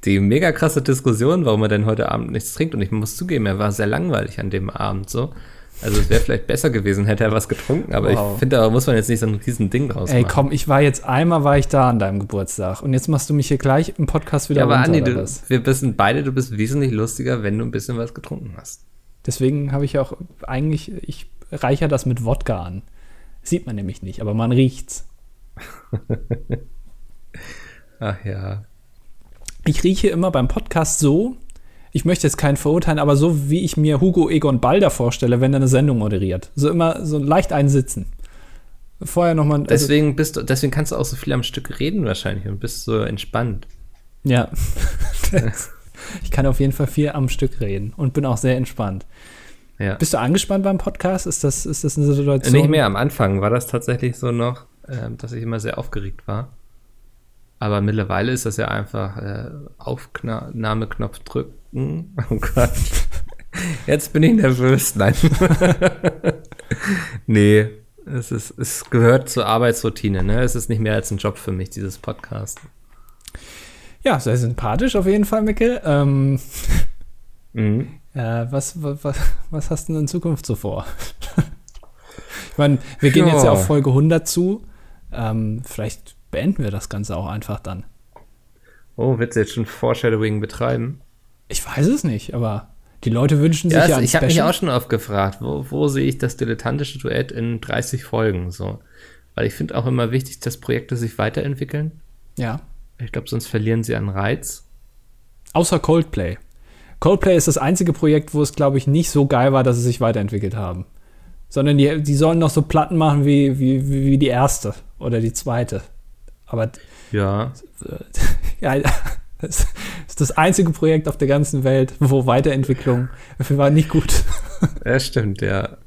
Speaker 2: die mega krasse Diskussion, warum er denn heute Abend nichts trinkt. Und ich muss zugeben, er war sehr langweilig an dem Abend so. Also es wäre vielleicht besser gewesen, hätte er was getrunken, aber wow. ich finde, da muss man jetzt nicht so ein riesen Ding draus machen. Ey,
Speaker 1: komm, ich war jetzt einmal war ich da an deinem Geburtstag und jetzt machst du mich hier gleich im Podcast wieder ja, aber runter, Andi,
Speaker 2: du, wir wissen beide, du bist wesentlich lustiger, wenn du ein bisschen was getrunken hast.
Speaker 1: Deswegen habe ich auch eigentlich, ich reicher das mit Wodka an. Sieht man nämlich nicht, aber man riecht's.
Speaker 2: Ach ja.
Speaker 1: Ich rieche immer beim Podcast so, ich möchte jetzt keinen verurteilen, aber so wie ich mir Hugo Egon Balder vorstelle, wenn er eine Sendung moderiert. So immer so leicht einsitzen. Vorher nochmal.
Speaker 2: Also deswegen bist du, deswegen kannst du auch so viel am Stück reden wahrscheinlich und bist so entspannt.
Speaker 1: Ja. ich kann auf jeden Fall viel am Stück reden und bin auch sehr entspannt. Ja. Bist du angespannt beim Podcast? Ist das, ist das eine Situation?
Speaker 2: Nicht mehr. Am Anfang war das tatsächlich so noch, äh, dass ich immer sehr aufgeregt war. Aber mittlerweile ist das ja einfach äh, Aufnahmeknopf drücken. Oh Gott. Jetzt bin ich nervös. Nein. nee, es, ist, es gehört zur Arbeitsroutine. Ne? Es ist nicht mehr als ein Job für mich, dieses Podcast.
Speaker 1: Ja, sehr sympathisch auf jeden Fall, Mikkel. Ähm, mhm. äh, was, was, was hast du denn in Zukunft so vor? ich meine, wir gehen ja. jetzt ja auf Folge 100 zu. Ähm, vielleicht beenden wir das Ganze auch einfach dann.
Speaker 2: Oh, willst du jetzt schon Foreshadowing betreiben?
Speaker 1: Ich weiß es nicht, aber die Leute wünschen sich
Speaker 2: ja, ja also Ich habe mich auch schon oft gefragt, wo, wo sehe ich das dilettantische Duett in 30 Folgen so? Weil ich finde auch immer wichtig, dass Projekte sich weiterentwickeln.
Speaker 1: Ja.
Speaker 2: Ich glaube, sonst verlieren sie an Reiz.
Speaker 1: Außer Coldplay. Coldplay ist das einzige Projekt, wo es, glaube ich, nicht so geil war, dass sie sich weiterentwickelt haben. Sondern die, die sollen noch so Platten machen wie, wie, wie die erste oder die zweite. Aber.
Speaker 2: Ja.
Speaker 1: ja das ist das einzige Projekt auf der ganzen Welt, wo Weiterentwicklung war nicht gut.
Speaker 2: Ja, stimmt, ja.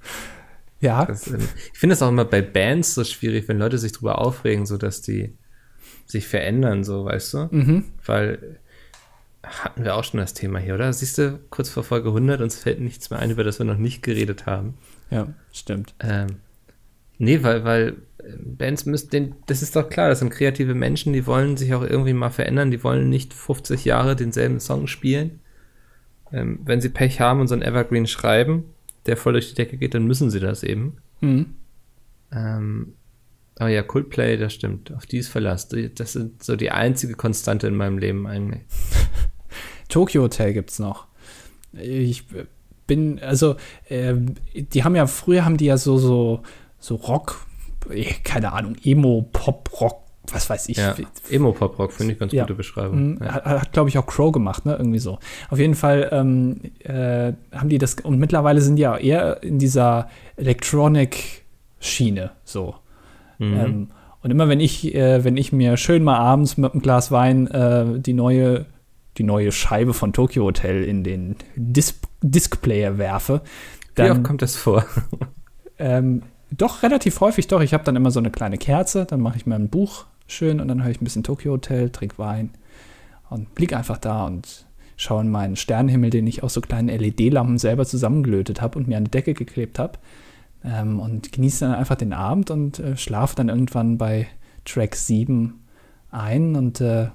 Speaker 1: Ja.
Speaker 2: Das, ich finde es auch immer bei Bands so schwierig, wenn Leute sich darüber aufregen, so dass die sich verändern, so, weißt du? Mhm. Weil hatten wir auch schon das Thema hier, oder? Siehst du, kurz vor Folge 100, uns fällt nichts mehr ein, über das wir noch nicht geredet haben.
Speaker 1: Ja, stimmt.
Speaker 2: Ähm, nee, weil, weil ähm, Bands müssen, den, das ist doch klar, das sind kreative Menschen, die wollen sich auch irgendwie mal verändern, die wollen nicht 50 Jahre denselben Song spielen. Ähm, wenn sie Pech haben und so einen Evergreen schreiben, der voll durch die Decke geht, dann müssen sie das eben. Mhm. Ähm, Oh ja, Coldplay, das stimmt. Auf die ist Verlass. Das sind so die einzige Konstante in meinem Leben eigentlich.
Speaker 1: Tokyo Hotel gibt's noch. Ich bin, also, äh, die haben ja, früher haben die ja so, so, so Rock, eh, keine Ahnung, Emo, Pop, Rock, was weiß ich. Ja,
Speaker 2: Emo Pop Rock finde ich ganz ja. gute Beschreibung.
Speaker 1: Mhm. Ja. Hat, hat glaube ich, auch Crow gemacht, ne? Irgendwie so. Auf jeden Fall ähm, äh, haben die das, und mittlerweile sind die ja eher in dieser Electronic-Schiene so. Mhm. Ähm, und immer wenn ich, äh, wenn ich mir schön mal abends mit einem Glas Wein äh, die neue, die neue Scheibe von Tokyo Hotel in den Dis Displayer werfe,
Speaker 2: dann Wie oft kommt das vor?
Speaker 1: ähm, doch relativ häufig, doch. Ich habe dann immer so eine kleine Kerze, dann mache ich mir ein Buch schön und dann höre ich ein bisschen Tokyo Hotel, trinke Wein und blick einfach da und schaue in meinen Sternenhimmel, den ich aus so kleinen LED-Lampen selber zusammengelötet habe und mir an die Decke geklebt habe. Ähm, und genieße dann einfach den Abend und äh, schlafe dann irgendwann bei Track 7 ein und äh,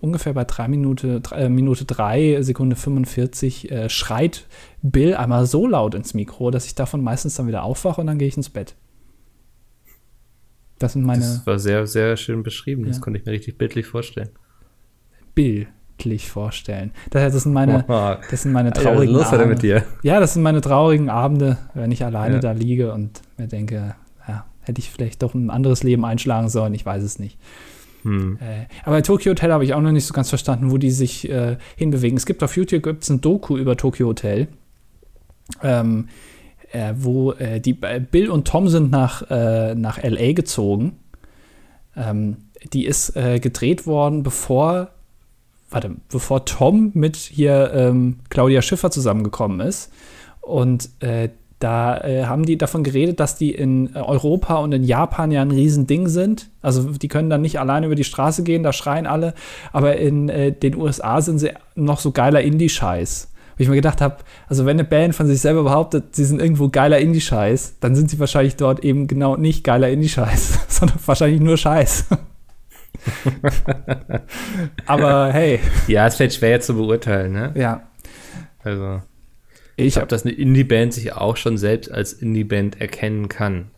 Speaker 1: ungefähr bei 3 Minute, 3, äh, Minute 3, Sekunde 45 äh, schreit Bill einmal so laut ins Mikro, dass ich davon meistens dann wieder aufwache und dann gehe ich ins Bett. Das sind meine. Das
Speaker 2: war sehr, sehr schön beschrieben. Ja. Das konnte ich mir richtig bildlich vorstellen.
Speaker 1: Bildlich vorstellen. Das, das sind meine, das sind meine traurigen
Speaker 2: ja, Abende. mit dir?
Speaker 1: Ja, das sind meine traurigen Abende, wenn ich alleine ja. da liege und mir denke, ja, hätte ich vielleicht doch ein anderes Leben einschlagen sollen, ich weiß es nicht. Hm. Äh, aber Tokyo Hotel habe ich auch noch nicht so ganz verstanden, wo die sich äh, hinbewegen. Es gibt auf YouTube gibt's ein Doku über Tokyo Hotel, ähm, äh, wo äh, die Bill und Tom sind nach, äh, nach LA gezogen. Ähm, die ist äh, gedreht worden, bevor warte, bevor Tom mit hier ähm, Claudia Schiffer zusammengekommen ist. Und äh, da äh, haben die davon geredet, dass die in Europa und in Japan ja ein Riesending sind. Also die können dann nicht alleine über die Straße gehen, da schreien alle. Aber in äh, den USA sind sie noch so geiler Indie-Scheiß. Wo ich mir gedacht habe, also wenn eine Band von sich selber behauptet, sie sind irgendwo geiler Indie-Scheiß, dann sind sie wahrscheinlich dort eben genau nicht geiler Indie-Scheiß, sondern wahrscheinlich nur Scheiß. Aber hey.
Speaker 2: Ja, es fällt schwer zu beurteilen, ne?
Speaker 1: Ja.
Speaker 2: Also. Ich glaube, dass eine Indie-Band sich auch schon selbst als Indie-Band erkennen kann.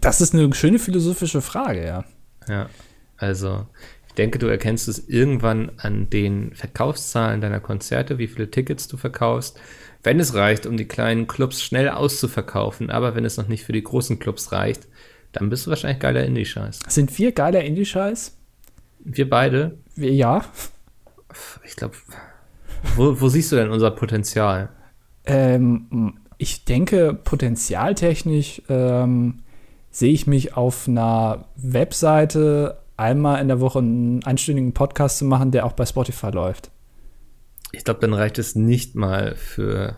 Speaker 1: Das ist eine schöne philosophische Frage, ja.
Speaker 2: Ja. Also, ich denke, du erkennst es irgendwann an den Verkaufszahlen deiner Konzerte, wie viele Tickets du verkaufst. Wenn es reicht, um die kleinen Clubs schnell auszuverkaufen, aber wenn es noch nicht für die großen Clubs reicht, Dann bist du wahrscheinlich geiler Indie-Scheiß.
Speaker 1: Sind wir geiler Indie-Scheiß?
Speaker 2: Wir beide?
Speaker 1: Wir, ja.
Speaker 2: Ich glaube, wo, wo, siehst du denn unser Potenzial?
Speaker 1: Ähm, ich denke, potenzialtechnisch ähm, sehe ich mich auf einer Webseite einmal in der Woche einen einstündigen Podcast zu machen, der auch bei Spotify läuft.
Speaker 2: Ich glaube, dann reicht es nicht mal für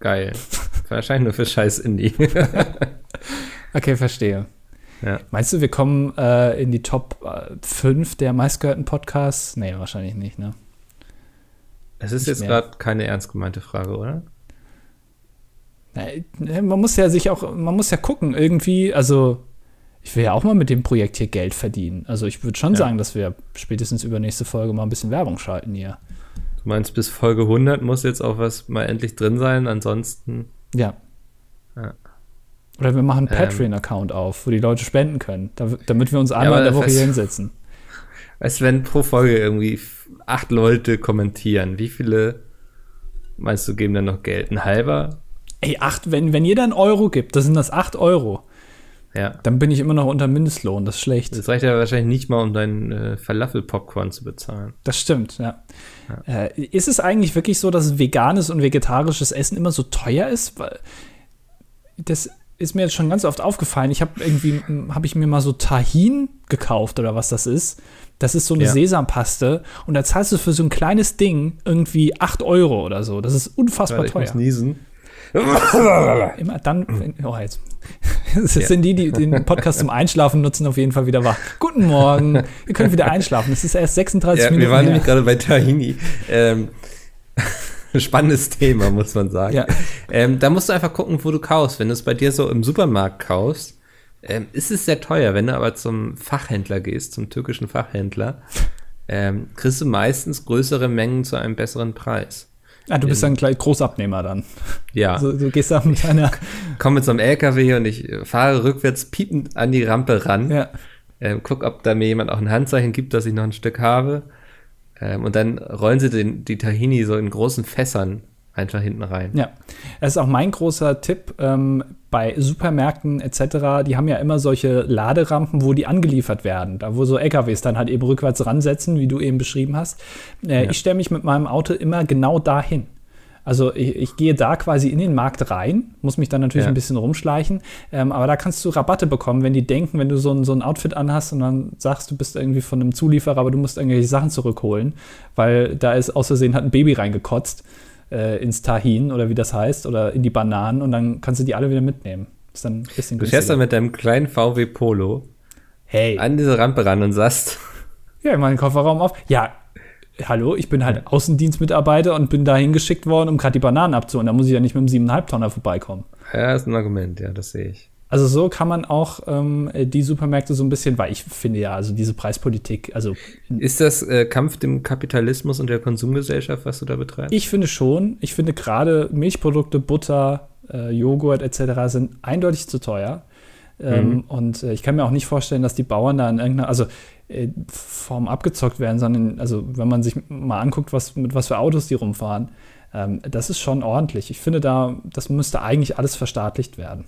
Speaker 2: geil. Wahrscheinlich nur für scheiß Indie.
Speaker 1: okay, verstehe. Ja. Meinst du, wir kommen äh, in die Top äh, 5 der meistgehörten Podcasts? Nee, wahrscheinlich nicht, ne?
Speaker 2: Es ist jetzt gerade keine ernst gemeinte Frage, oder?
Speaker 1: Na, man muss ja sich auch, man muss ja gucken, irgendwie, also ich will ja auch mal mit dem Projekt hier Geld verdienen. Also ich würde schon ja. sagen, dass wir spätestens übernächste Folge mal ein bisschen Werbung schalten hier.
Speaker 2: Du meinst, bis Folge 100 muss jetzt auch was mal endlich drin sein, ansonsten.
Speaker 1: Ja. ja. Oder wir machen einen ähm. Patreon-Account auf, wo die Leute spenden können, damit wir uns einmal ja, in der Woche hier hinsetzen.
Speaker 2: Weißt du, wenn pro Folge irgendwie acht Leute kommentieren, wie viele meinst du geben dann noch Geld? Ein halber?
Speaker 1: Ey, acht, wenn, wenn jeder einen Euro gibt, das sind das acht Euro. Ja. Dann bin ich immer noch unter Mindestlohn, das ist schlecht.
Speaker 2: Das reicht ja wahrscheinlich nicht mal, um deinen äh, Falafel-Popcorn zu bezahlen.
Speaker 1: Das stimmt, ja. ja. Äh, ist es eigentlich wirklich so, dass veganes und vegetarisches Essen immer so teuer ist? Weil das ist mir jetzt schon ganz oft aufgefallen. Ich habe irgendwie, habe ich mir mal so Tahin gekauft oder was das ist. Das ist so eine ja. Sesampaste und da zahlst du für so ein kleines Ding irgendwie 8 Euro oder so. Das ist unfassbar ja, teuer. Ich muss niesen. Immer dann, oh jetzt. Das ja. sind die, die den Podcast zum Einschlafen nutzen, auf jeden Fall wieder wach. Guten Morgen, wir können wieder einschlafen. Es ist erst 36 ja, Minuten.
Speaker 2: Wir waren her. nämlich gerade bei Tahini. Ähm, spannendes Thema, muss man sagen. Ja. Ähm, da musst du einfach gucken, wo du kaufst. Wenn du es bei dir so im Supermarkt kaufst, ähm, ist es sehr teuer. Wenn du aber zum Fachhändler gehst, zum türkischen Fachhändler, ähm, kriegst du meistens größere Mengen zu einem besseren Preis.
Speaker 1: Ah, du bist dann gleich Großabnehmer dann.
Speaker 2: Ja.
Speaker 1: So, du gehst da mit einer.
Speaker 2: Komm mit so einem LKW und ich fahre rückwärts piepend an die Rampe ran. Ja. Ähm, guck, ob da mir jemand auch ein Handzeichen gibt, dass ich noch ein Stück habe. Ähm, und dann rollen sie den, die Tahini so in großen Fässern einfach hinten rein.
Speaker 1: Ja, das ist auch mein großer Tipp ähm, bei Supermärkten etc. Die haben ja immer solche Laderampen, wo die angeliefert werden, da wo so LKWs dann halt eben rückwärts ransetzen, wie du eben beschrieben hast. Äh, ja. Ich stelle mich mit meinem Auto immer genau dahin. Also ich, ich, gehe da quasi in den Markt rein, muss mich dann natürlich ja. ein bisschen rumschleichen, ähm, aber da kannst du Rabatte bekommen, wenn die denken, wenn du so ein, so ein Outfit anhast und dann sagst, du bist irgendwie von einem Zulieferer, aber du musst irgendwelche Sachen zurückholen, weil da ist aus Versehen hat ein Baby reingekotzt äh, ins Tahin oder wie das heißt oder in die Bananen und dann kannst du die alle wieder mitnehmen.
Speaker 2: Ist dann ein bisschen Du fährst dann mit deinem kleinen VW Polo hey. an diese Rampe ran und sagst.
Speaker 1: Ja, in meinen Kofferraum auf. Ja, hallo, ich bin halt Außendienstmitarbeiter und bin dahin geschickt worden, um gerade die Bananen abzuholen. Da muss ich ja nicht mit einem 7,5 Tonner vorbeikommen.
Speaker 2: Ja, ist ein Argument, ja, das sehe ich.
Speaker 1: Also so kann man auch ähm, die Supermärkte so ein bisschen, weil ich finde ja, also diese Preispolitik, also
Speaker 2: ist das äh, Kampf dem Kapitalismus und der Konsumgesellschaft, was du da betreibst?
Speaker 1: Ich finde schon. Ich finde gerade Milchprodukte, Butter, äh, Joghurt etc. sind eindeutig zu teuer. Ähm, mhm. Und äh, ich kann mir auch nicht vorstellen, dass die Bauern da in irgendeiner, also äh, Form abgezockt werden, sondern also wenn man sich mal anguckt, was mit was für Autos die rumfahren, ähm, das ist schon ordentlich. Ich finde da, das müsste eigentlich alles verstaatlicht werden.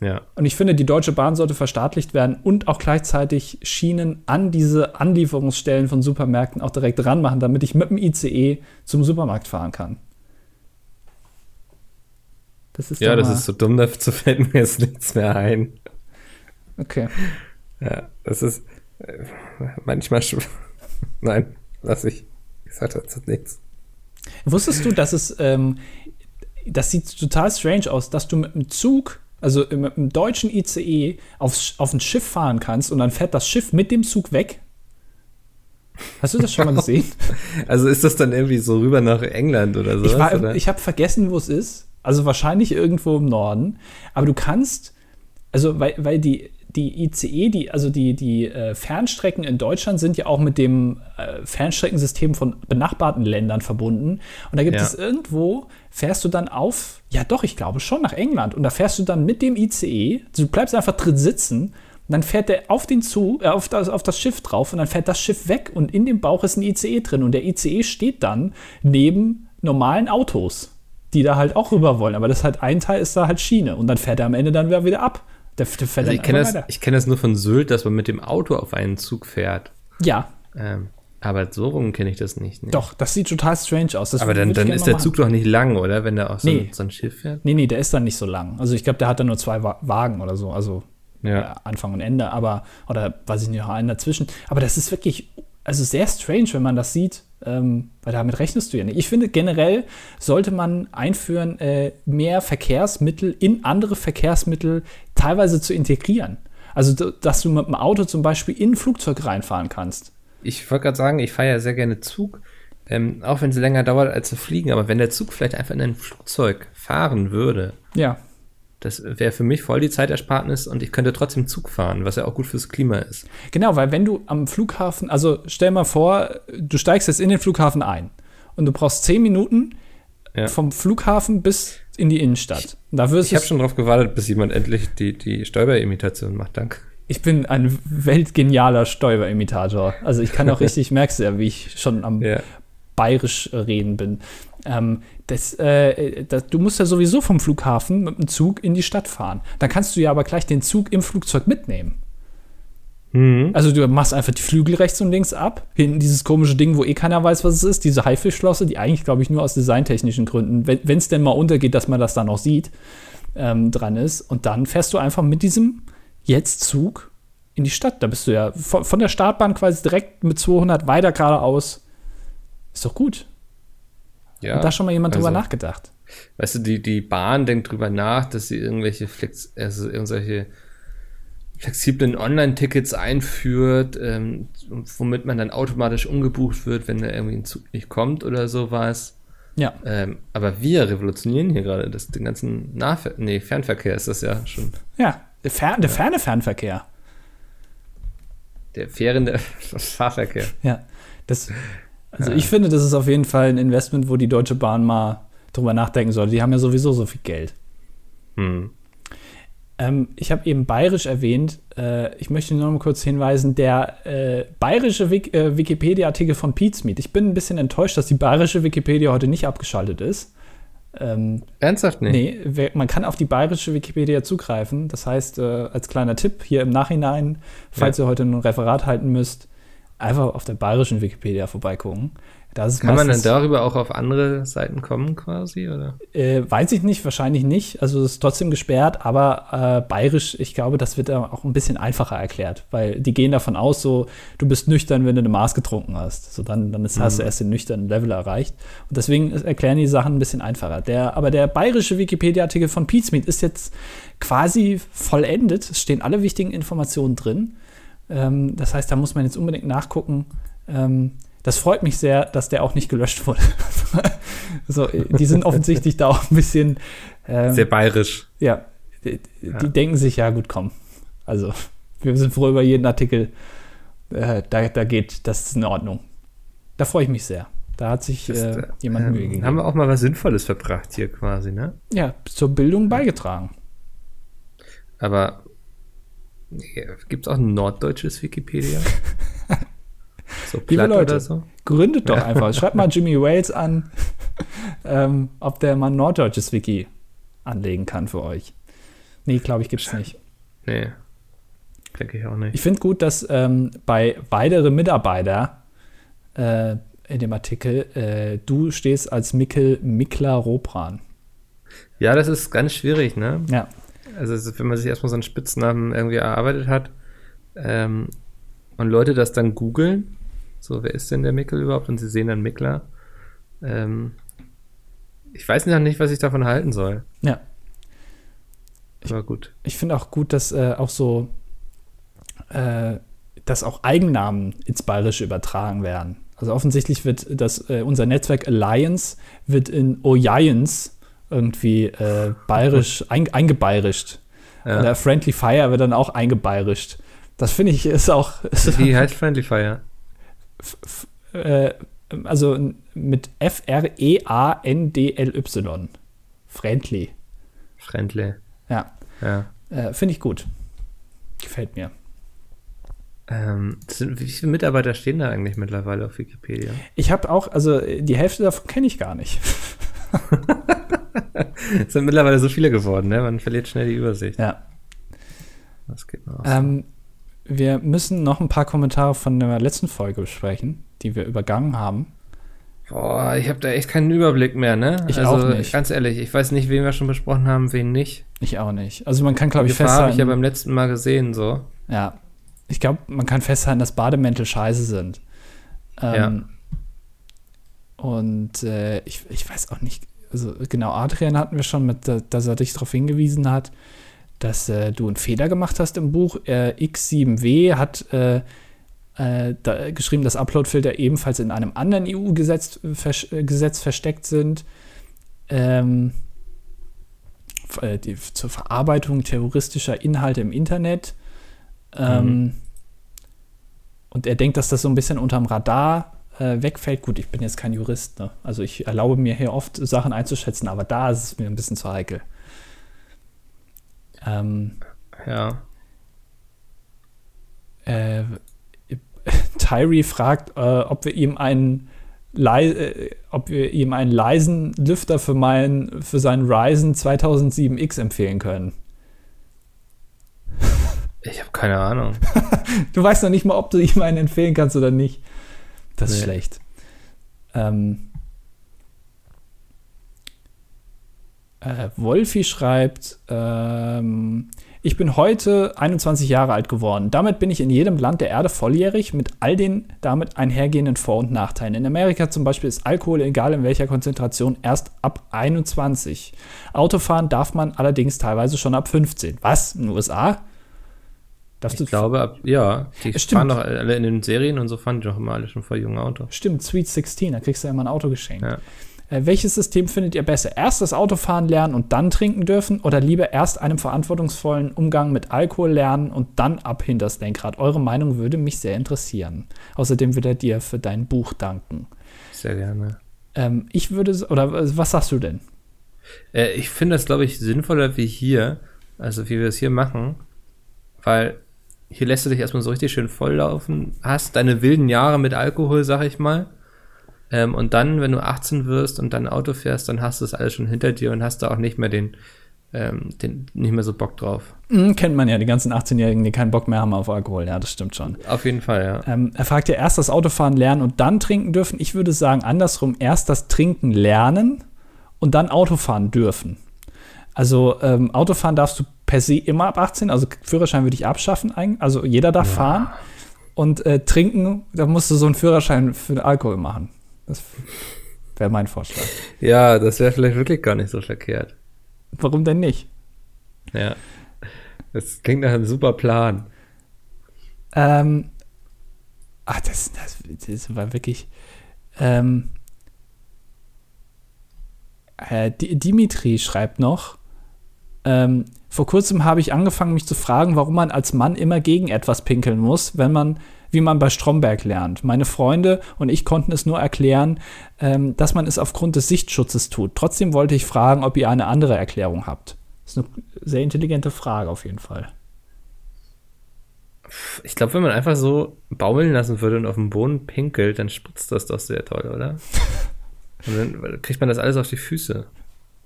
Speaker 1: Ja. Und ich finde, die Deutsche Bahn sollte verstaatlicht werden und auch gleichzeitig Schienen an diese Anlieferungsstellen von Supermärkten auch direkt ranmachen, damit ich mit dem ICE zum Supermarkt fahren kann.
Speaker 2: Das ist ja, das ist so dumm, dazu fällt mir jetzt nichts mehr ein.
Speaker 1: Okay.
Speaker 2: Ja, das ist äh, manchmal schon. Nein, lass ich. Ich sag dazu nichts.
Speaker 1: Wusstest du, dass es, ähm, das sieht total strange aus, dass du mit dem Zug, also mit dem deutschen ICE, aufs, auf ein Schiff fahren kannst und dann fährt das Schiff mit dem Zug weg? Hast du das schon mal gesehen?
Speaker 2: also ist das dann irgendwie so rüber nach England oder so?
Speaker 1: Ich, ich habe vergessen, wo es ist. Also wahrscheinlich irgendwo im Norden. Aber du kannst, also weil, weil die, die ICE, die, also die, die äh, Fernstrecken in Deutschland sind ja auch mit dem äh, Fernstreckensystem von benachbarten Ländern verbunden. Und da gibt ja. es irgendwo, fährst du dann auf, ja doch, ich glaube schon nach England. Und da fährst du dann mit dem ICE, du bleibst einfach drin sitzen, dann fährt der auf den Zug, äh, auf, das, auf das Schiff drauf und dann fährt das Schiff weg und in dem Bauch ist ein ICE drin. Und der ICE steht dann neben normalen Autos, die da halt auch rüber wollen. Aber das halt ein Teil ist da halt Schiene und dann fährt er am Ende dann wieder ab
Speaker 2: Der, der fährt also ich kenne das, kenn das nur von Sylt, dass man mit dem Auto auf einen Zug fährt.
Speaker 1: Ja.
Speaker 2: Ähm, aber so rum kenne ich das nicht.
Speaker 1: Nee. Doch, das sieht total strange aus. Das
Speaker 2: aber dann, dann ist der Zug doch nicht lang, oder? Wenn der auf so,
Speaker 1: nee.
Speaker 2: so ein Schiff fährt?
Speaker 1: Nee, nee, der ist dann nicht so lang. Also ich glaube, der hat dann nur zwei Wagen oder so. Also ja. Anfang und Ende, aber, oder weiß ich nicht, einen dazwischen. Aber das ist wirklich, also sehr strange, wenn man das sieht, ähm, weil damit rechnest du ja nicht. Ich finde, generell sollte man einführen, äh, mehr Verkehrsmittel in andere Verkehrsmittel teilweise zu integrieren. Also, dass du mit dem Auto zum Beispiel in ein Flugzeug reinfahren kannst
Speaker 2: ich wollte gerade sagen, ich fahre ja sehr gerne Zug, ähm, auch wenn es länger dauert als zu fliegen, aber wenn der Zug vielleicht einfach in ein Flugzeug fahren würde.
Speaker 1: Ja.
Speaker 2: Das wäre für mich voll die Zeitersparnis und ich könnte trotzdem Zug fahren, was ja auch gut fürs Klima ist.
Speaker 1: Genau, weil wenn du am Flughafen, also stell mal vor, du steigst jetzt in den Flughafen ein und du brauchst zehn Minuten ja. vom Flughafen bis in die Innenstadt.
Speaker 2: Da ich habe schon darauf gewartet, bis jemand endlich die, die Steuerimitation macht. Danke.
Speaker 1: Ich bin ein weltgenialer Stäuberimitator. Also ich kann auch richtig, merkst du ja, wie ich schon am ja. bayerisch reden bin. Ähm, das, äh, das, du musst ja sowieso vom Flughafen mit dem Zug in die Stadt fahren. Dann kannst du ja aber gleich den Zug im Flugzeug mitnehmen. Mhm. Also du machst einfach die Flügel rechts und links ab, hinten dieses komische Ding, wo eh keiner weiß, was es ist, diese Haifischflosse, die eigentlich, glaube ich, nur aus designtechnischen Gründen, wenn es denn mal untergeht, dass man das dann noch sieht, ähm, dran ist. Und dann fährst du einfach mit diesem jetzt Zug in die Stadt. Da bist du ja von, von der Startbahn quasi direkt mit 200 weiter geradeaus. Ist doch gut. Ja. Hat da schon mal jemand also, drüber nachgedacht?
Speaker 2: Weißt du, die, die Bahn denkt drüber nach, dass sie irgendwelche Flex, also irgendwelche flexiblen Online-Tickets einführt, ähm, womit man dann automatisch umgebucht wird, wenn da irgendwie ein Zug nicht kommt oder sowas.
Speaker 1: Ja.
Speaker 2: Ähm, aber wir revolutionieren hier gerade das, den ganzen Nahver nee, Fernverkehr ist das ja schon.
Speaker 1: Ja, der, Fer der ferne Fernverkehr.
Speaker 2: Der fährende Fahrverkehr.
Speaker 1: Ja. Das, also ja. ich finde, das ist auf jeden Fall ein Investment, wo die Deutsche Bahn mal drüber nachdenken sollte. Die haben ja sowieso so viel Geld. Hm. Ähm, ich habe eben bayerisch erwähnt. Äh, ich möchte nur noch mal kurz hinweisen, der äh, bayerische Wik äh, Wikipedia-Artikel von Pete Ich bin ein bisschen enttäuscht, dass die bayerische Wikipedia heute nicht abgeschaltet ist.
Speaker 2: Ähm, Ernsthaft nicht?
Speaker 1: Nee, man kann auf die bayerische Wikipedia zugreifen. Das heißt, äh, als kleiner Tipp hier im Nachhinein, falls ja. ihr heute ein Referat halten müsst, einfach auf der bayerischen Wikipedia vorbeigucken.
Speaker 2: Kann man dann darüber auch auf andere Seiten kommen quasi, oder?
Speaker 1: Äh, weiß ich nicht, wahrscheinlich nicht. Also es ist trotzdem gesperrt, aber äh, bayerisch, ich glaube, das wird auch ein bisschen einfacher erklärt, weil die gehen davon aus, so, du bist nüchtern, wenn du eine Maß getrunken hast. So, dann, dann ist, mhm. hast du mhm. erst den nüchternen Level erreicht. Und deswegen erklären die Sachen ein bisschen einfacher. Der, aber der bayerische Wikipedia-Artikel von Pizmeet ist jetzt quasi vollendet. Es stehen alle wichtigen Informationen drin. Ähm, das heißt, da muss man jetzt unbedingt nachgucken. Ähm, das freut mich sehr, dass der auch nicht gelöscht wurde. so, die sind offensichtlich da auch ein bisschen
Speaker 2: ähm, sehr bayerisch.
Speaker 1: Ja, die, ja. die, denken sich, ja gut, komm. Also, wir sind froh über jeden Artikel. Äh, da, da geht, das ist in Ordnung. Da freue ich mich sehr. Da hat sich das, äh, jemand
Speaker 2: ähm, Mühe gegeben. Haben wir auch mal was Sinnvolles verbracht hier quasi, ne?
Speaker 1: Ja, zur Bildung beigetragen.
Speaker 2: Aber gibt es auch ein norddeutsches Wikipedia?
Speaker 1: So Liebe Leute, so? gründet doch einfach. Schreibt mal Jimmy Wales an, ähm, ob der mal ein norddeutsches Wiki anlegen kann für euch. Nee, glaube ich, gibt es nicht.
Speaker 2: Nee. Denke ich auch nicht.
Speaker 1: Ich finde gut, dass ähm, bei weitere Mitarbeiter äh, in dem Artikel äh, du stehst als Mikkel Mikla Ropran.
Speaker 2: Ja, das ist ganz schwierig, ne?
Speaker 1: Ja.
Speaker 2: Also, wenn man sich erstmal so einen Spitznamen irgendwie erarbeitet hat ähm, und Leute das dann googeln, so, wer ist denn der Mickel überhaupt? Und sie sehen dann Mickler. Ähm, ich weiß noch nicht, was ich davon halten soll.
Speaker 1: Ja.
Speaker 2: Aber gut.
Speaker 1: Ich, ich finde auch gut, dass äh, auch so, äh, dass auch Eigennamen ins Bayerische übertragen werden. Also offensichtlich wird das, äh, unser Netzwerk Alliance wird in Ojians irgendwie äh, bayerisch ein, eingebeirischt. Ja. Oder Friendly Fire wird dann auch eingebeirischt. Das finde ich ist auch.
Speaker 2: Ist Wie heißt Friendly Fire?
Speaker 1: äh, also mit F-R-E-A-N-D-L-Y. Friendly.
Speaker 2: Friendly.
Speaker 1: Ja.
Speaker 2: ja.
Speaker 1: Äh, Finde ich gut. Gefällt mir.
Speaker 2: Ähm, sind, wie viele Mitarbeiter stehen da eigentlich mittlerweile auf Wikipedia?
Speaker 1: Ich habe auch, also die Hälfte davon kenne ich gar nicht.
Speaker 2: es sind mittlerweile so viele geworden, ne? Man verliert schnell die Übersicht.
Speaker 1: Ja.
Speaker 2: Das geht noch.
Speaker 1: Ähm, wir müssen noch ein paar Kommentare von der letzten Folge besprechen, die wir übergangen haben.
Speaker 2: Boah, ich habe da echt keinen Überblick mehr, ne?
Speaker 1: Ich also, auch nicht.
Speaker 2: Ganz ehrlich, ich weiß nicht, wen wir schon besprochen haben, wen nicht.
Speaker 1: Ich auch nicht. Also man kann, glaube ich, festhalten. habe
Speaker 2: ich ja beim letzten Mal gesehen, so.
Speaker 1: Ja. Ich glaube, man kann festhalten, dass Bademäntel scheiße sind. Ähm, ja. Und äh, ich, ich weiß auch nicht, also genau, Adrian hatten wir schon, mit, dass er dich darauf hingewiesen hat, dass äh, du einen Fehler gemacht hast im Buch. Äh, X7W hat äh, äh, da geschrieben, dass Uploadfilter ebenfalls in einem anderen EU-Gesetz vers äh, Gesetz versteckt sind. Ähm, die, zur Verarbeitung terroristischer Inhalte im Internet. Ähm, mhm. Und er denkt, dass das so ein bisschen unterm Radar äh, wegfällt. Gut, ich bin jetzt kein Jurist, ne? also ich erlaube mir hier oft Sachen einzuschätzen, aber da ist es mir ein bisschen zu heikel. Ähm,
Speaker 2: ja.
Speaker 1: Äh, Tyree fragt, äh, ob wir ihm einen äh, ob wir ihm einen leisen Lüfter für, mein, für seinen Ryzen 2007X empfehlen können.
Speaker 2: Ich habe keine Ahnung.
Speaker 1: du weißt noch nicht mal, ob du ihm einen empfehlen kannst oder nicht. Das ist nee. schlecht. Ähm, äh, Wolfi schreibt, ähm, ich bin heute 21 Jahre alt geworden. Damit bin ich in jedem Land der Erde volljährig mit all den damit einhergehenden Vor- und Nachteilen. In Amerika zum Beispiel ist Alkohol, egal in welcher Konzentration, erst ab 21. Autofahren darf man allerdings teilweise schon ab 15. Was? In den USA?
Speaker 2: Darfst ich glaube, ab, ja. Die Stimmt. fahren doch alle in den Serien und so fahren die doch immer alle schon voll junge Auto.
Speaker 1: Stimmt, Sweet 16, da kriegst du ja immer ein Auto geschenkt. Ja. Äh, welches System findet ihr besser? Erst das Autofahren lernen und dann trinken dürfen oder lieber erst einen verantwortungsvollen Umgang mit Alkohol lernen und dann ab hinter das Lenkrad? Eure Meinung würde mich sehr interessieren. Außerdem würde er dir für dein Buch danken.
Speaker 2: Sehr gerne.
Speaker 1: Ähm, ich würde, oder was sagst du denn?
Speaker 2: Äh, ich finde das, glaube ich, sinnvoller wie hier, also wie wir es hier machen, weil hier lässt du dich erstmal so richtig schön volllaufen, hast deine wilden Jahre mit Alkohol, sag ich mal. Ähm, und dann, wenn du 18 wirst und dann Auto fährst, dann hast du das alles schon hinter dir und hast da auch nicht mehr den, ähm, den, nicht mehr so Bock drauf.
Speaker 1: Mhm, kennt man ja, die ganzen 18-Jährigen, die keinen Bock mehr haben auf Alkohol. Ja, das stimmt schon.
Speaker 2: Auf jeden Fall, ja.
Speaker 1: Ähm, er fragt ja erst das Autofahren lernen und dann trinken dürfen. Ich würde sagen, andersrum, erst das Trinken lernen und dann Autofahren dürfen. Also ähm, Autofahren darfst du per se immer ab 18, also Führerschein würde ich abschaffen, also jeder darf ja. fahren. Und äh, trinken, da musst du so einen Führerschein für Alkohol machen. Das wäre mein Vorschlag.
Speaker 2: Ja, das wäre vielleicht wirklich gar nicht so verkehrt.
Speaker 1: Warum denn nicht?
Speaker 2: Ja. Das klingt nach einem super Plan.
Speaker 1: Ähm, ach, das, das, das war wirklich. Ähm, äh, Dimitri schreibt noch, ähm, vor kurzem habe ich angefangen, mich zu fragen, warum man als Mann immer gegen etwas pinkeln muss, wenn man, wie man bei Stromberg lernt. Meine Freunde und ich konnten es nur erklären, ähm, dass man es aufgrund des Sichtschutzes tut. Trotzdem wollte ich fragen, ob ihr eine andere Erklärung habt. Das ist eine sehr intelligente Frage auf jeden Fall.
Speaker 2: Ich glaube, wenn man einfach so baumeln lassen würde und auf dem Boden pinkelt, dann spritzt das doch sehr toll, oder? und dann kriegt man das alles auf die Füße.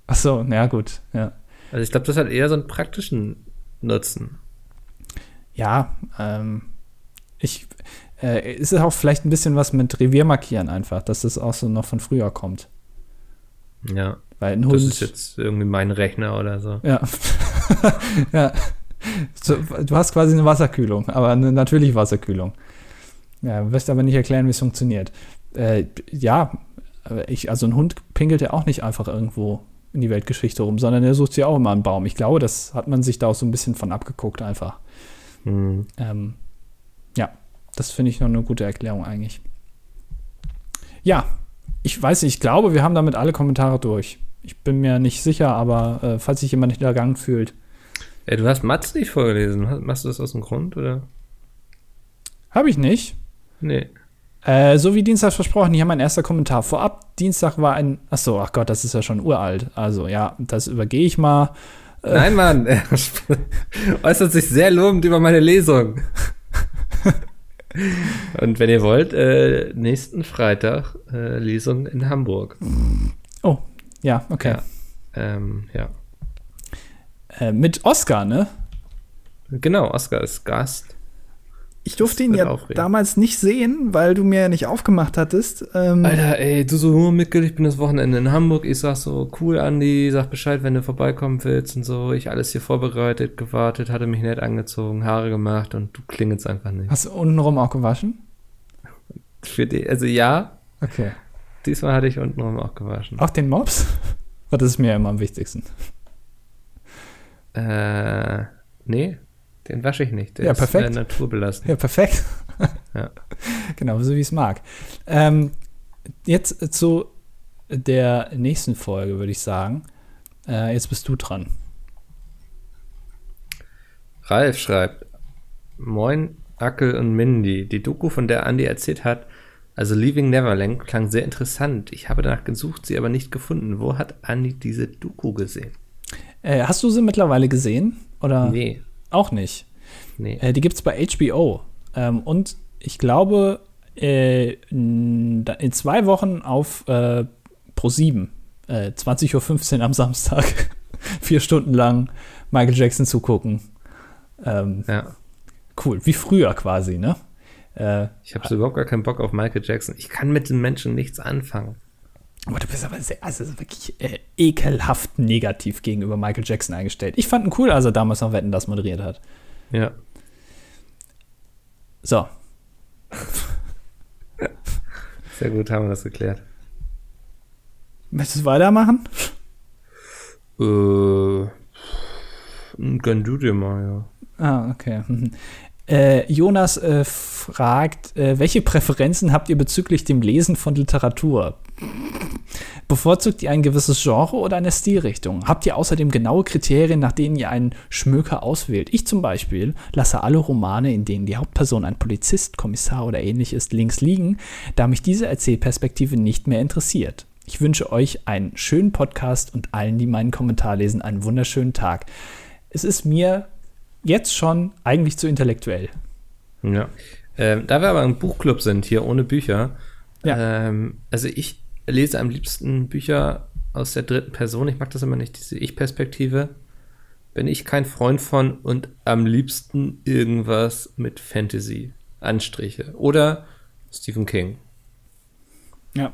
Speaker 1: Ach so, na ja, gut, ja.
Speaker 2: Also ich glaube, das hat eher so einen praktischen Nutzen.
Speaker 1: Ja, ähm, ich, äh, ist es auch vielleicht ein bisschen was mit Revier markieren einfach, dass das auch so noch von früher kommt.
Speaker 2: Ja.
Speaker 1: Weil ein Hund. Das
Speaker 2: ist jetzt irgendwie mein Rechner oder so.
Speaker 1: Ja. ja. So, du hast quasi eine Wasserkühlung, aber eine natürliche Wasserkühlung. Ja, wirst aber nicht erklären, wie es funktioniert. Äh, ja, ich, also ein Hund pinkelt ja auch nicht einfach irgendwo in die Weltgeschichte rum, sondern er sucht sich auch immer einen Baum. Ich glaube, das hat man sich da auch so ein bisschen von abgeguckt einfach. Mhm. Ähm, ja, das finde ich noch eine gute Erklärung eigentlich. Ja, ich weiß nicht, ich glaube, wir haben damit alle Kommentare durch. Ich bin mir nicht sicher, aber äh, falls sich jemand hintergangen fühlt.
Speaker 2: Ja, du hast Mats nicht vorgelesen. Machst du das aus dem Grund, oder?
Speaker 1: Habe ich nicht.
Speaker 2: Nee.
Speaker 1: Äh, so wie Dienstag versprochen, hier mein erster Kommentar. Vorab, Dienstag war ein. Achso, ach Gott, das ist ja schon uralt. Also ja, das übergehe ich mal.
Speaker 2: Äh, Nein, Mann, er äußert sich sehr lobend über meine Lesung. Und wenn ihr wollt, äh, nächsten Freitag äh, Lesung in Hamburg.
Speaker 1: Oh, ja, okay.
Speaker 2: Ja. Ähm, ja.
Speaker 1: Äh, mit Oscar, ne?
Speaker 2: Genau, Oscar ist Gast.
Speaker 1: Ich durfte ihn ja aufregend. damals nicht sehen, weil du mir ja nicht aufgemacht hattest.
Speaker 2: Ähm Alter, ey, du so, Mickel, ich bin das Wochenende in Hamburg. Ich sag so, cool, Andi, sag Bescheid, wenn du vorbeikommen willst und so. Ich alles hier vorbereitet, gewartet, hatte mich nett angezogen, Haare gemacht und du klingelst einfach nicht.
Speaker 1: Hast du untenrum auch gewaschen?
Speaker 2: Für die, also ja.
Speaker 1: Okay.
Speaker 2: Diesmal hatte ich untenrum auch gewaschen.
Speaker 1: Auch den Mops? Das ist mir immer am wichtigsten.
Speaker 2: Äh, nee. Den wasche ich nicht. Der
Speaker 1: ja, perfekt.
Speaker 2: ist naturbelassen.
Speaker 1: Ja, perfekt. ja. Genau, so wie es mag. Ähm, jetzt zu der nächsten Folge, würde ich sagen. Äh, jetzt bist du dran.
Speaker 2: Ralf schreibt: Moin, Ackel und Mindy. Die Doku, von der Andy erzählt hat, also Leaving Neverland, klang sehr interessant. Ich habe danach gesucht, sie aber nicht gefunden. Wo hat Andy diese Doku gesehen?
Speaker 1: Äh, hast du sie mittlerweile gesehen? Oder?
Speaker 2: Nee.
Speaker 1: Auch nicht.
Speaker 2: Nee.
Speaker 1: Äh, die gibt es bei HBO. Ähm, und ich glaube, äh, in zwei Wochen auf äh, Pro 7, äh, 20.15 Uhr am Samstag, vier Stunden lang Michael Jackson zugucken. Ähm,
Speaker 2: ja.
Speaker 1: Cool, wie früher quasi, ne?
Speaker 2: Äh, ich habe so überhaupt gar keinen Bock auf Michael Jackson. Ich kann mit den Menschen nichts anfangen.
Speaker 1: Aber du bist aber sehr, also wirklich äh, ekelhaft negativ gegenüber Michael Jackson eingestellt. Ich fand ihn cool, als er damals noch Wetten das moderiert hat.
Speaker 2: Ja.
Speaker 1: So.
Speaker 2: Sehr gut, haben wir das geklärt.
Speaker 1: Möchtest du weitermachen?
Speaker 2: Äh, gönn du dir mal, ja.
Speaker 1: Ah, okay. Äh, Jonas äh, fragt, äh, welche Präferenzen habt ihr bezüglich dem Lesen von Literatur? Bevorzugt ihr ein gewisses Genre oder eine Stilrichtung? Habt ihr außerdem genaue Kriterien, nach denen ihr einen Schmöker auswählt? Ich zum Beispiel lasse alle Romane, in denen die Hauptperson ein Polizist, Kommissar oder ähnlich ist, links liegen, da mich diese Erzählperspektive nicht mehr interessiert. Ich wünsche euch einen schönen Podcast und allen, die meinen Kommentar lesen, einen wunderschönen Tag. Es ist mir jetzt schon eigentlich zu intellektuell.
Speaker 2: Ja. Ähm, da wir aber ein Buchclub sind, hier ohne Bücher,
Speaker 1: ja.
Speaker 2: Ähm, also ich lese am liebsten Bücher aus der dritten Person. Ich mag das immer nicht, diese Ich-Perspektive. Bin ich kein Freund von und am liebsten irgendwas mit Fantasy, Anstriche. Oder Stephen King.
Speaker 1: Ja.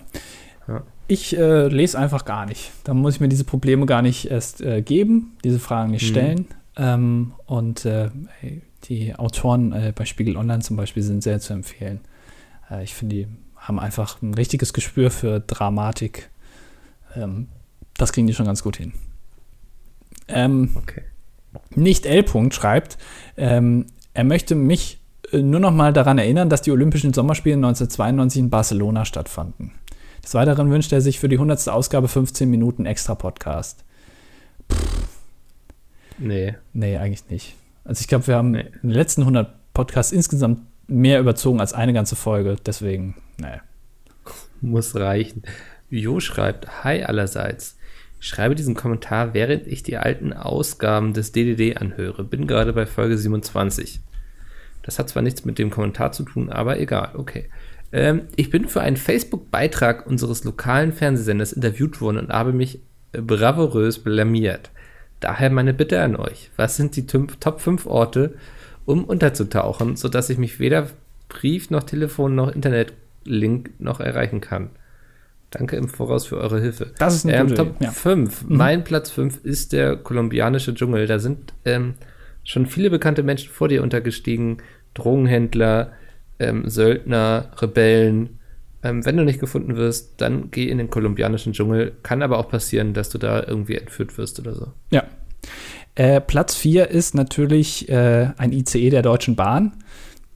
Speaker 1: ja. Ich äh, lese einfach gar nicht. Da muss ich mir diese Probleme gar nicht erst äh, geben, diese Fragen nicht mhm. stellen. Ähm, und äh, die Autoren äh, bei Spiegel Online zum Beispiel sind sehr zu empfehlen. Äh, ich finde, die haben einfach ein richtiges Gespür für Dramatik. Ähm, das kriegen die schon ganz gut hin. Ähm,
Speaker 2: okay.
Speaker 1: Nicht L. -Punkt schreibt, ähm, er möchte mich äh, nur noch mal daran erinnern, dass die Olympischen Sommerspiele 1992 in Barcelona stattfanden. Des Weiteren wünscht er sich für die 100. Ausgabe 15 Minuten extra Podcast.
Speaker 2: Pff, Nee.
Speaker 1: Nee, eigentlich nicht. Also ich glaube, wir haben nee. in den letzten 100 Podcasts insgesamt mehr überzogen als eine ganze Folge. Deswegen, nee.
Speaker 2: Muss reichen. Jo schreibt, hi allerseits. Ich schreibe diesen Kommentar, während ich die alten Ausgaben des DDD anhöre. Bin gerade bei Folge 27. Das hat zwar nichts mit dem Kommentar zu tun, aber egal, okay. Ähm, ich bin für einen Facebook-Beitrag unseres lokalen Fernsehsenders interviewt worden und habe mich bravourös blamiert. Daher meine Bitte an euch. Was sind die Top 5 Orte, um unterzutauchen, sodass ich mich weder Brief noch Telefon noch Internetlink noch erreichen kann? Danke im Voraus für eure Hilfe.
Speaker 1: Das ist eine
Speaker 2: ähm, Top ja. 5. Mhm. Mein Platz 5 ist der kolumbianische Dschungel. Da sind ähm, schon viele bekannte Menschen vor dir untergestiegen. Drogenhändler, ähm, Söldner, Rebellen, ähm, wenn du nicht gefunden wirst, dann geh in den kolumbianischen Dschungel. Kann aber auch passieren, dass du da irgendwie entführt wirst oder so.
Speaker 1: Ja. Äh, Platz 4 ist natürlich äh, ein ICE der Deutschen Bahn.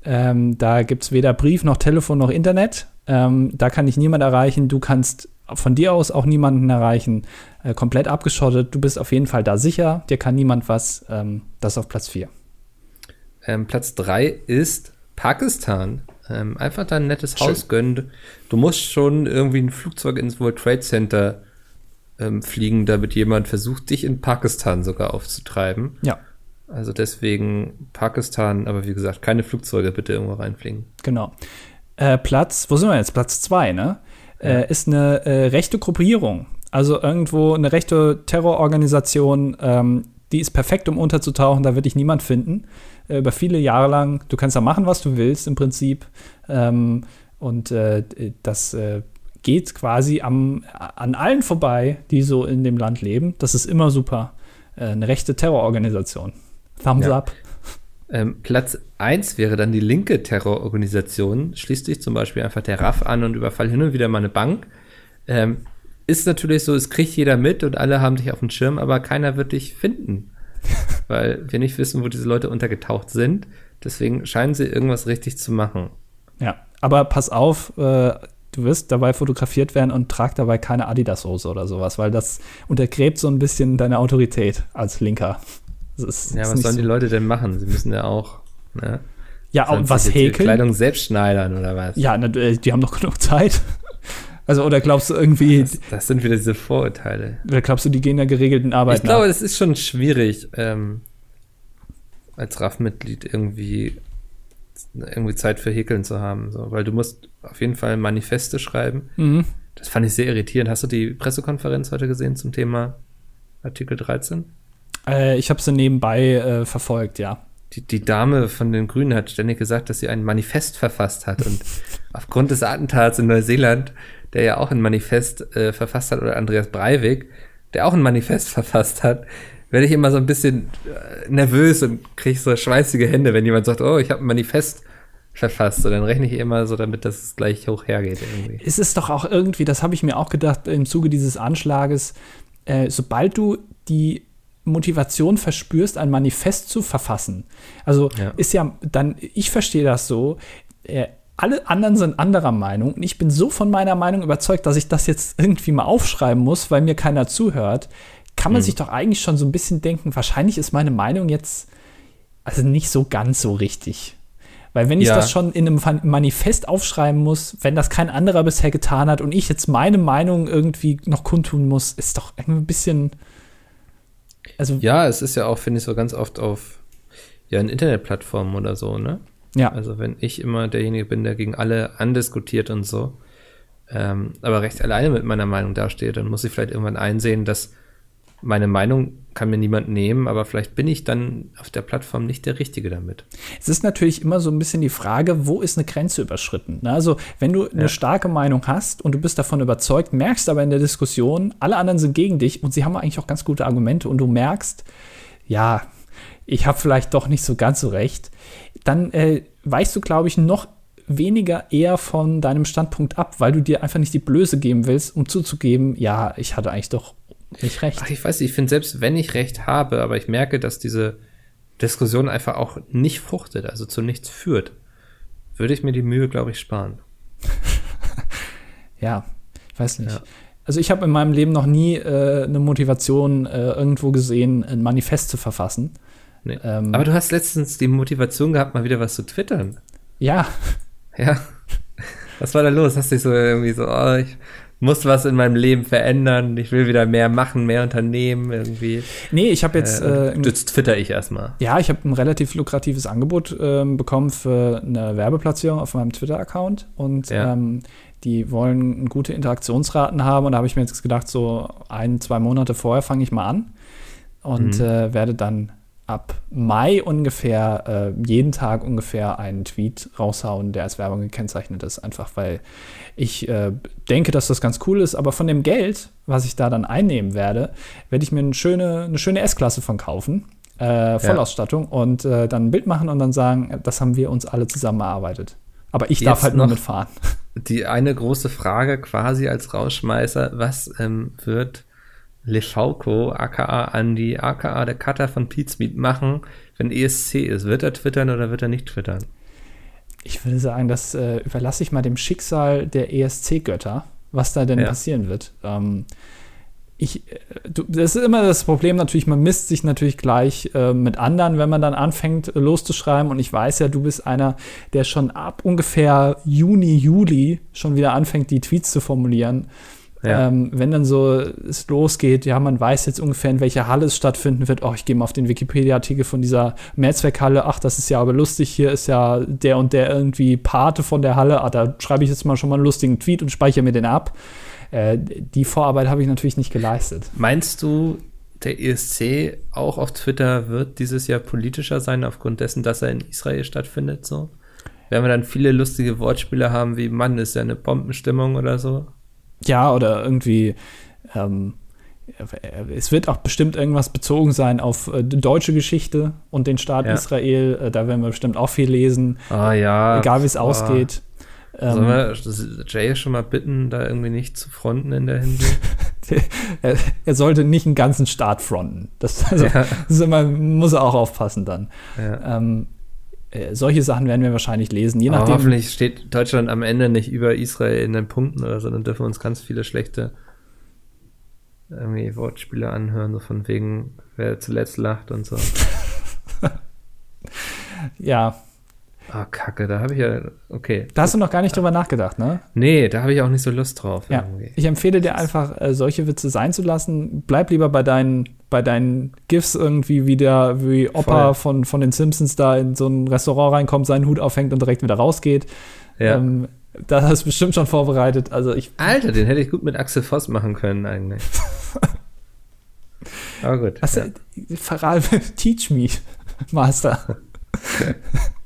Speaker 1: Ähm, da gibt es weder Brief noch Telefon noch Internet. Ähm, da kann ich niemand erreichen. Du kannst von dir aus auch niemanden erreichen. Äh, komplett abgeschottet. Du bist auf jeden Fall da sicher. Dir kann niemand was. Ähm, das auf Platz 4.
Speaker 2: Ähm, Platz 3 ist Pakistan. Ähm, einfach da ein nettes Schön. Haus gönnen. Du musst schon irgendwie ein Flugzeug ins World Trade Center ähm, fliegen, damit jemand versucht, dich in Pakistan sogar aufzutreiben.
Speaker 1: Ja.
Speaker 2: Also deswegen Pakistan, aber wie gesagt, keine Flugzeuge bitte irgendwo reinfliegen.
Speaker 1: Genau. Äh, Platz, wo sind wir jetzt? Platz zwei, ne? Ja. Äh, ist eine äh, rechte Gruppierung. Also irgendwo eine rechte Terrororganisation, ähm, die ist perfekt, um unterzutauchen, da wird dich niemand finden. Äh, über viele Jahre lang, du kannst da machen, was du willst im Prinzip. Ähm, und äh, das äh, geht quasi am, an allen vorbei, die so in dem Land leben. Das ist immer super. Äh, eine rechte Terrororganisation. Thumbs ja. up.
Speaker 2: Ähm, Platz 1 wäre dann die linke Terrororganisation. Schließt sich zum Beispiel einfach der RAF an und überfallen hin und wieder mal eine Bank. Ähm, ist natürlich so, es kriegt jeder mit und alle haben dich auf dem Schirm, aber keiner wird dich finden. weil wir nicht wissen, wo diese Leute untergetaucht sind. Deswegen scheinen sie irgendwas richtig zu machen.
Speaker 1: Ja, aber pass auf, äh, du wirst dabei fotografiert werden und trag dabei keine Adidas-Hose oder sowas, weil das untergräbt so ein bisschen deine Autorität als Linker.
Speaker 2: Ist, ja, was sollen so. die Leute denn machen? Sie müssen ja auch. Ne?
Speaker 1: Ja, und was häkeln?
Speaker 2: Kleidung selbst schneidern oder was?
Speaker 1: Ja, na, äh, die haben noch genug Zeit. Also, oder glaubst du irgendwie.
Speaker 2: Das, das, sind wieder diese Vorurteile.
Speaker 1: Oder glaubst du, die gehen der geregelten Arbeit
Speaker 2: Ich glaube, es ist schon schwierig, ähm, als RAF-Mitglied irgendwie, irgendwie Zeit für Häkeln zu haben. So, weil du musst auf jeden Fall Manifeste schreiben. Mhm. Das fand ich sehr irritierend. Hast du die Pressekonferenz heute gesehen zum Thema Artikel 13?
Speaker 1: Äh, ich habe sie nebenbei äh, verfolgt, ja.
Speaker 2: Die, die, Dame von den Grünen hat ständig gesagt, dass sie ein Manifest verfasst hat. Und aufgrund des Attentats in Neuseeland, der ja auch ein Manifest äh, verfasst hat, oder Andreas Breivik, der auch ein Manifest verfasst hat, werde ich immer so ein bisschen äh, nervös und kriege so schweißige Hände, wenn jemand sagt, oh, ich habe ein Manifest verfasst. Und dann rechne ich immer so damit, dass es gleich hoch hergeht. Irgendwie.
Speaker 1: Es ist doch auch irgendwie, das habe ich mir auch gedacht im Zuge dieses Anschlages, äh, sobald du die Motivation verspürst, ein Manifest zu verfassen. Also ja. ist ja dann, ich verstehe das so, äh, alle anderen sind anderer Meinung und ich bin so von meiner Meinung überzeugt, dass ich das jetzt irgendwie mal aufschreiben muss, weil mir keiner zuhört, kann man mhm. sich doch eigentlich schon so ein bisschen denken, wahrscheinlich ist meine Meinung jetzt also nicht so ganz so richtig. Weil wenn ich ja. das schon in einem Manifest aufschreiben muss, wenn das kein anderer bisher getan hat und ich jetzt meine Meinung irgendwie noch kundtun muss, ist doch irgendwie ein bisschen
Speaker 2: also ja, es ist ja auch, finde ich, so ganz oft auf ja, in Internetplattformen oder so, ne? Ja. Also wenn ich immer derjenige bin, der gegen alle andiskutiert und so, ähm, aber recht alleine mit meiner Meinung dastehe, dann muss ich vielleicht irgendwann einsehen, dass meine Meinung kann mir niemand nehmen, aber vielleicht bin ich dann auf der Plattform nicht der Richtige damit.
Speaker 1: Es ist natürlich immer so ein bisschen die Frage, wo ist eine Grenze überschritten? Ne? Also, wenn du eine ja. starke Meinung hast und du bist davon überzeugt, merkst aber in der Diskussion, alle anderen sind gegen dich und sie haben eigentlich auch ganz gute Argumente und du merkst, ja, ich habe vielleicht doch nicht so ganz so recht, dann äh, weichst du, glaube ich, noch weniger eher von deinem Standpunkt ab, weil du dir einfach nicht die Blöße geben willst, um zuzugeben, ja, ich hatte eigentlich doch nicht recht.
Speaker 2: Ach, ich weiß nicht, ich finde, selbst wenn ich recht habe, aber ich merke, dass diese Diskussion einfach auch nicht fruchtet, also zu nichts führt, würde ich mir die Mühe, glaube ich, sparen.
Speaker 1: ja, ich weiß nicht. Ja. Also ich habe in meinem Leben noch nie äh, eine Motivation äh, irgendwo gesehen, ein Manifest zu verfassen.
Speaker 2: Nee. Ähm, aber du hast letztens die Motivation gehabt, mal wieder was zu twittern.
Speaker 1: Ja.
Speaker 2: Ja. Was war da los? Hast du dich so irgendwie so, oh, ich muss was in meinem Leben verändern, ich will wieder mehr machen, mehr unternehmen irgendwie.
Speaker 1: Nee, ich habe jetzt. Äh,
Speaker 2: äh, jetzt twitter ich erstmal.
Speaker 1: Ja, ich habe ein relativ lukratives Angebot äh, bekommen für eine Werbeplatzierung auf meinem Twitter-Account und ja. ähm, die wollen gute Interaktionsraten haben und da habe ich mir jetzt gedacht, so ein, zwei Monate vorher fange ich mal an und mhm. äh, werde dann ab Mai ungefähr äh, jeden Tag ungefähr einen Tweet raushauen, der als Werbung gekennzeichnet ist. Einfach weil ich äh, denke, dass das ganz cool ist. Aber von dem Geld, was ich da dann einnehmen werde, werde ich mir eine schöne, eine schöne S-Klasse von kaufen. Äh, Vollausstattung ja. und äh, dann ein Bild machen und dann sagen, das haben wir uns alle zusammen erarbeitet. Aber ich Jetzt darf halt nur mitfahren.
Speaker 2: Die eine große Frage quasi als Rausschmeißer, was ähm, wird Lefauco, aka Andy, aka der Cutter von Pizmeet machen, wenn ESC ist? Wird er twittern oder wird er nicht twittern?
Speaker 1: Ich würde sagen, das äh, überlasse ich mal dem Schicksal der ESC-Götter, was da denn ja. passieren wird. Ähm, ich, äh, du, das ist immer das Problem natürlich, man misst sich natürlich gleich äh, mit anderen, wenn man dann anfängt äh, loszuschreiben. Und ich weiß ja, du bist einer, der schon ab ungefähr Juni, Juli schon wieder anfängt, die Tweets zu formulieren. Ja. Ähm, wenn dann so es losgeht, ja, man weiß jetzt ungefähr, in welcher Halle es stattfinden wird. Oh, ich gehe mal auf den Wikipedia-Artikel von dieser Mehrzweckhalle. Ach, das ist ja aber lustig. Hier ist ja der und der irgendwie Pate von der Halle. Ah, da schreibe ich jetzt mal schon mal einen lustigen Tweet und speichere mir den ab. Äh, die Vorarbeit habe ich natürlich nicht geleistet.
Speaker 2: Meinst du, der ESC auch auf Twitter wird dieses Jahr politischer sein, aufgrund dessen, dass er in Israel stattfindet, so? Werden wir dann viele lustige Wortspiele haben, wie Mann, ist ja eine Bombenstimmung oder so?
Speaker 1: Ja, oder irgendwie, ähm, es wird auch bestimmt irgendwas bezogen sein auf äh, deutsche Geschichte und den Staat ja. Israel. Äh, da werden wir bestimmt auch viel lesen.
Speaker 2: Ah ja.
Speaker 1: Egal wie es ausgeht.
Speaker 2: Sollen ähm, wir Jay schon mal bitten, da irgendwie nicht zu fronten in der Hinsicht?
Speaker 1: er, er, sollte nicht einen ganzen Staat fronten. Das, also, ja. das immer, muss er auch aufpassen dann. Ja. Ähm, äh, solche Sachen werden wir wahrscheinlich lesen, je nachdem.
Speaker 2: Aber hoffentlich steht Deutschland am Ende nicht über Israel in den Punkten oder so, dann dürfen wir uns ganz viele schlechte irgendwie Wortspiele anhören, so von wegen, wer zuletzt lacht und so.
Speaker 1: ja,
Speaker 2: Ah, Kacke, da habe ich ja. Okay.
Speaker 1: Da hast du noch gar nicht drüber nachgedacht, ne?
Speaker 2: Nee, da habe ich auch nicht so Lust drauf.
Speaker 1: Ja. Irgendwie. Ich empfehle dir einfach, äh, solche Witze sein zu lassen. Bleib lieber bei deinen, bei deinen GIFs irgendwie, wie der, wie Opa von, von den Simpsons da in so ein Restaurant reinkommt, seinen Hut aufhängt und direkt wieder rausgeht. Ja. Ähm, da hast du bestimmt schon vorbereitet. Also ich.
Speaker 2: Alter, den hätte ich gut mit Axel Voss machen können, eigentlich. Aber gut.
Speaker 1: Was, ja. Teach me, Master.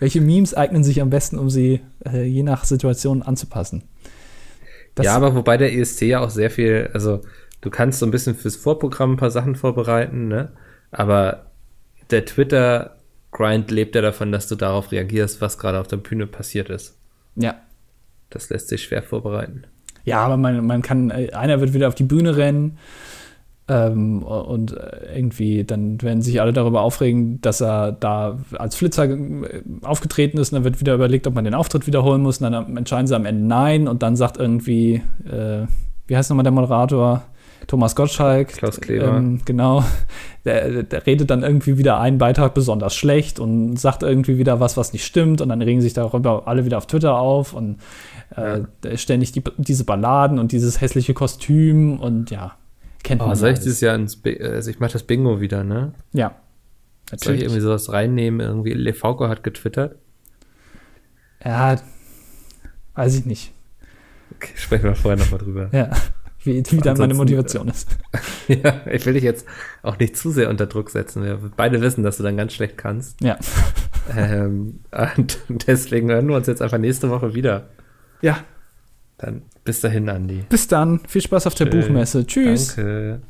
Speaker 1: Welche Memes eignen sich am besten, um sie äh, je nach Situation anzupassen?
Speaker 2: Das ja, aber wobei der ESC ja auch sehr viel, also du kannst so ein bisschen fürs Vorprogramm ein paar Sachen vorbereiten, ne? Aber der Twitter-Grind lebt ja davon, dass du darauf reagierst, was gerade auf der Bühne passiert ist.
Speaker 1: Ja.
Speaker 2: Das lässt sich schwer vorbereiten.
Speaker 1: Ja, aber man, man kann, äh, einer wird wieder auf die Bühne rennen ähm, und irgendwie, dann werden sich alle darüber aufregen, dass er da als Flitzer äh, aufgetreten ist und dann wird wieder überlegt, ob man den Auftritt wiederholen muss und dann entscheiden sie am Ende nein und dann sagt irgendwie, äh, wie heißt nochmal der Moderator? Thomas Gottschalk.
Speaker 2: Klaus Kleber. Ähm,
Speaker 1: genau. Der, der, redet dann irgendwie wieder einen Beitrag besonders schlecht und sagt irgendwie wieder was, was nicht stimmt. Und dann regen sich darüber alle wieder auf Twitter auf und äh, ja. ständig die, diese Balladen und dieses hässliche Kostüm und ja.
Speaker 2: Kennt oh, man. Soll ich dieses Jahr ins, Bi also ich mache das Bingo wieder, ne?
Speaker 1: Ja.
Speaker 2: Natürlich. Soll ich irgendwie sowas reinnehmen? Irgendwie Lefauco hat getwittert.
Speaker 1: Ja, weiß ich nicht.
Speaker 2: Okay, sprechen wir vorher nochmal drüber.
Speaker 1: Ja, wie, wie dann meine Motivation ist.
Speaker 2: ja, ich will dich jetzt auch nicht zu sehr unter Druck setzen. Wir beide wissen, dass du dann ganz schlecht kannst.
Speaker 1: Ja.
Speaker 2: Ähm, und deswegen hören wir uns jetzt einfach nächste Woche wieder.
Speaker 1: Ja,
Speaker 2: dann bis dahin, Andi.
Speaker 1: Bis dann. Viel Spaß auf der Buchmesse. Tschüss.
Speaker 2: Danke.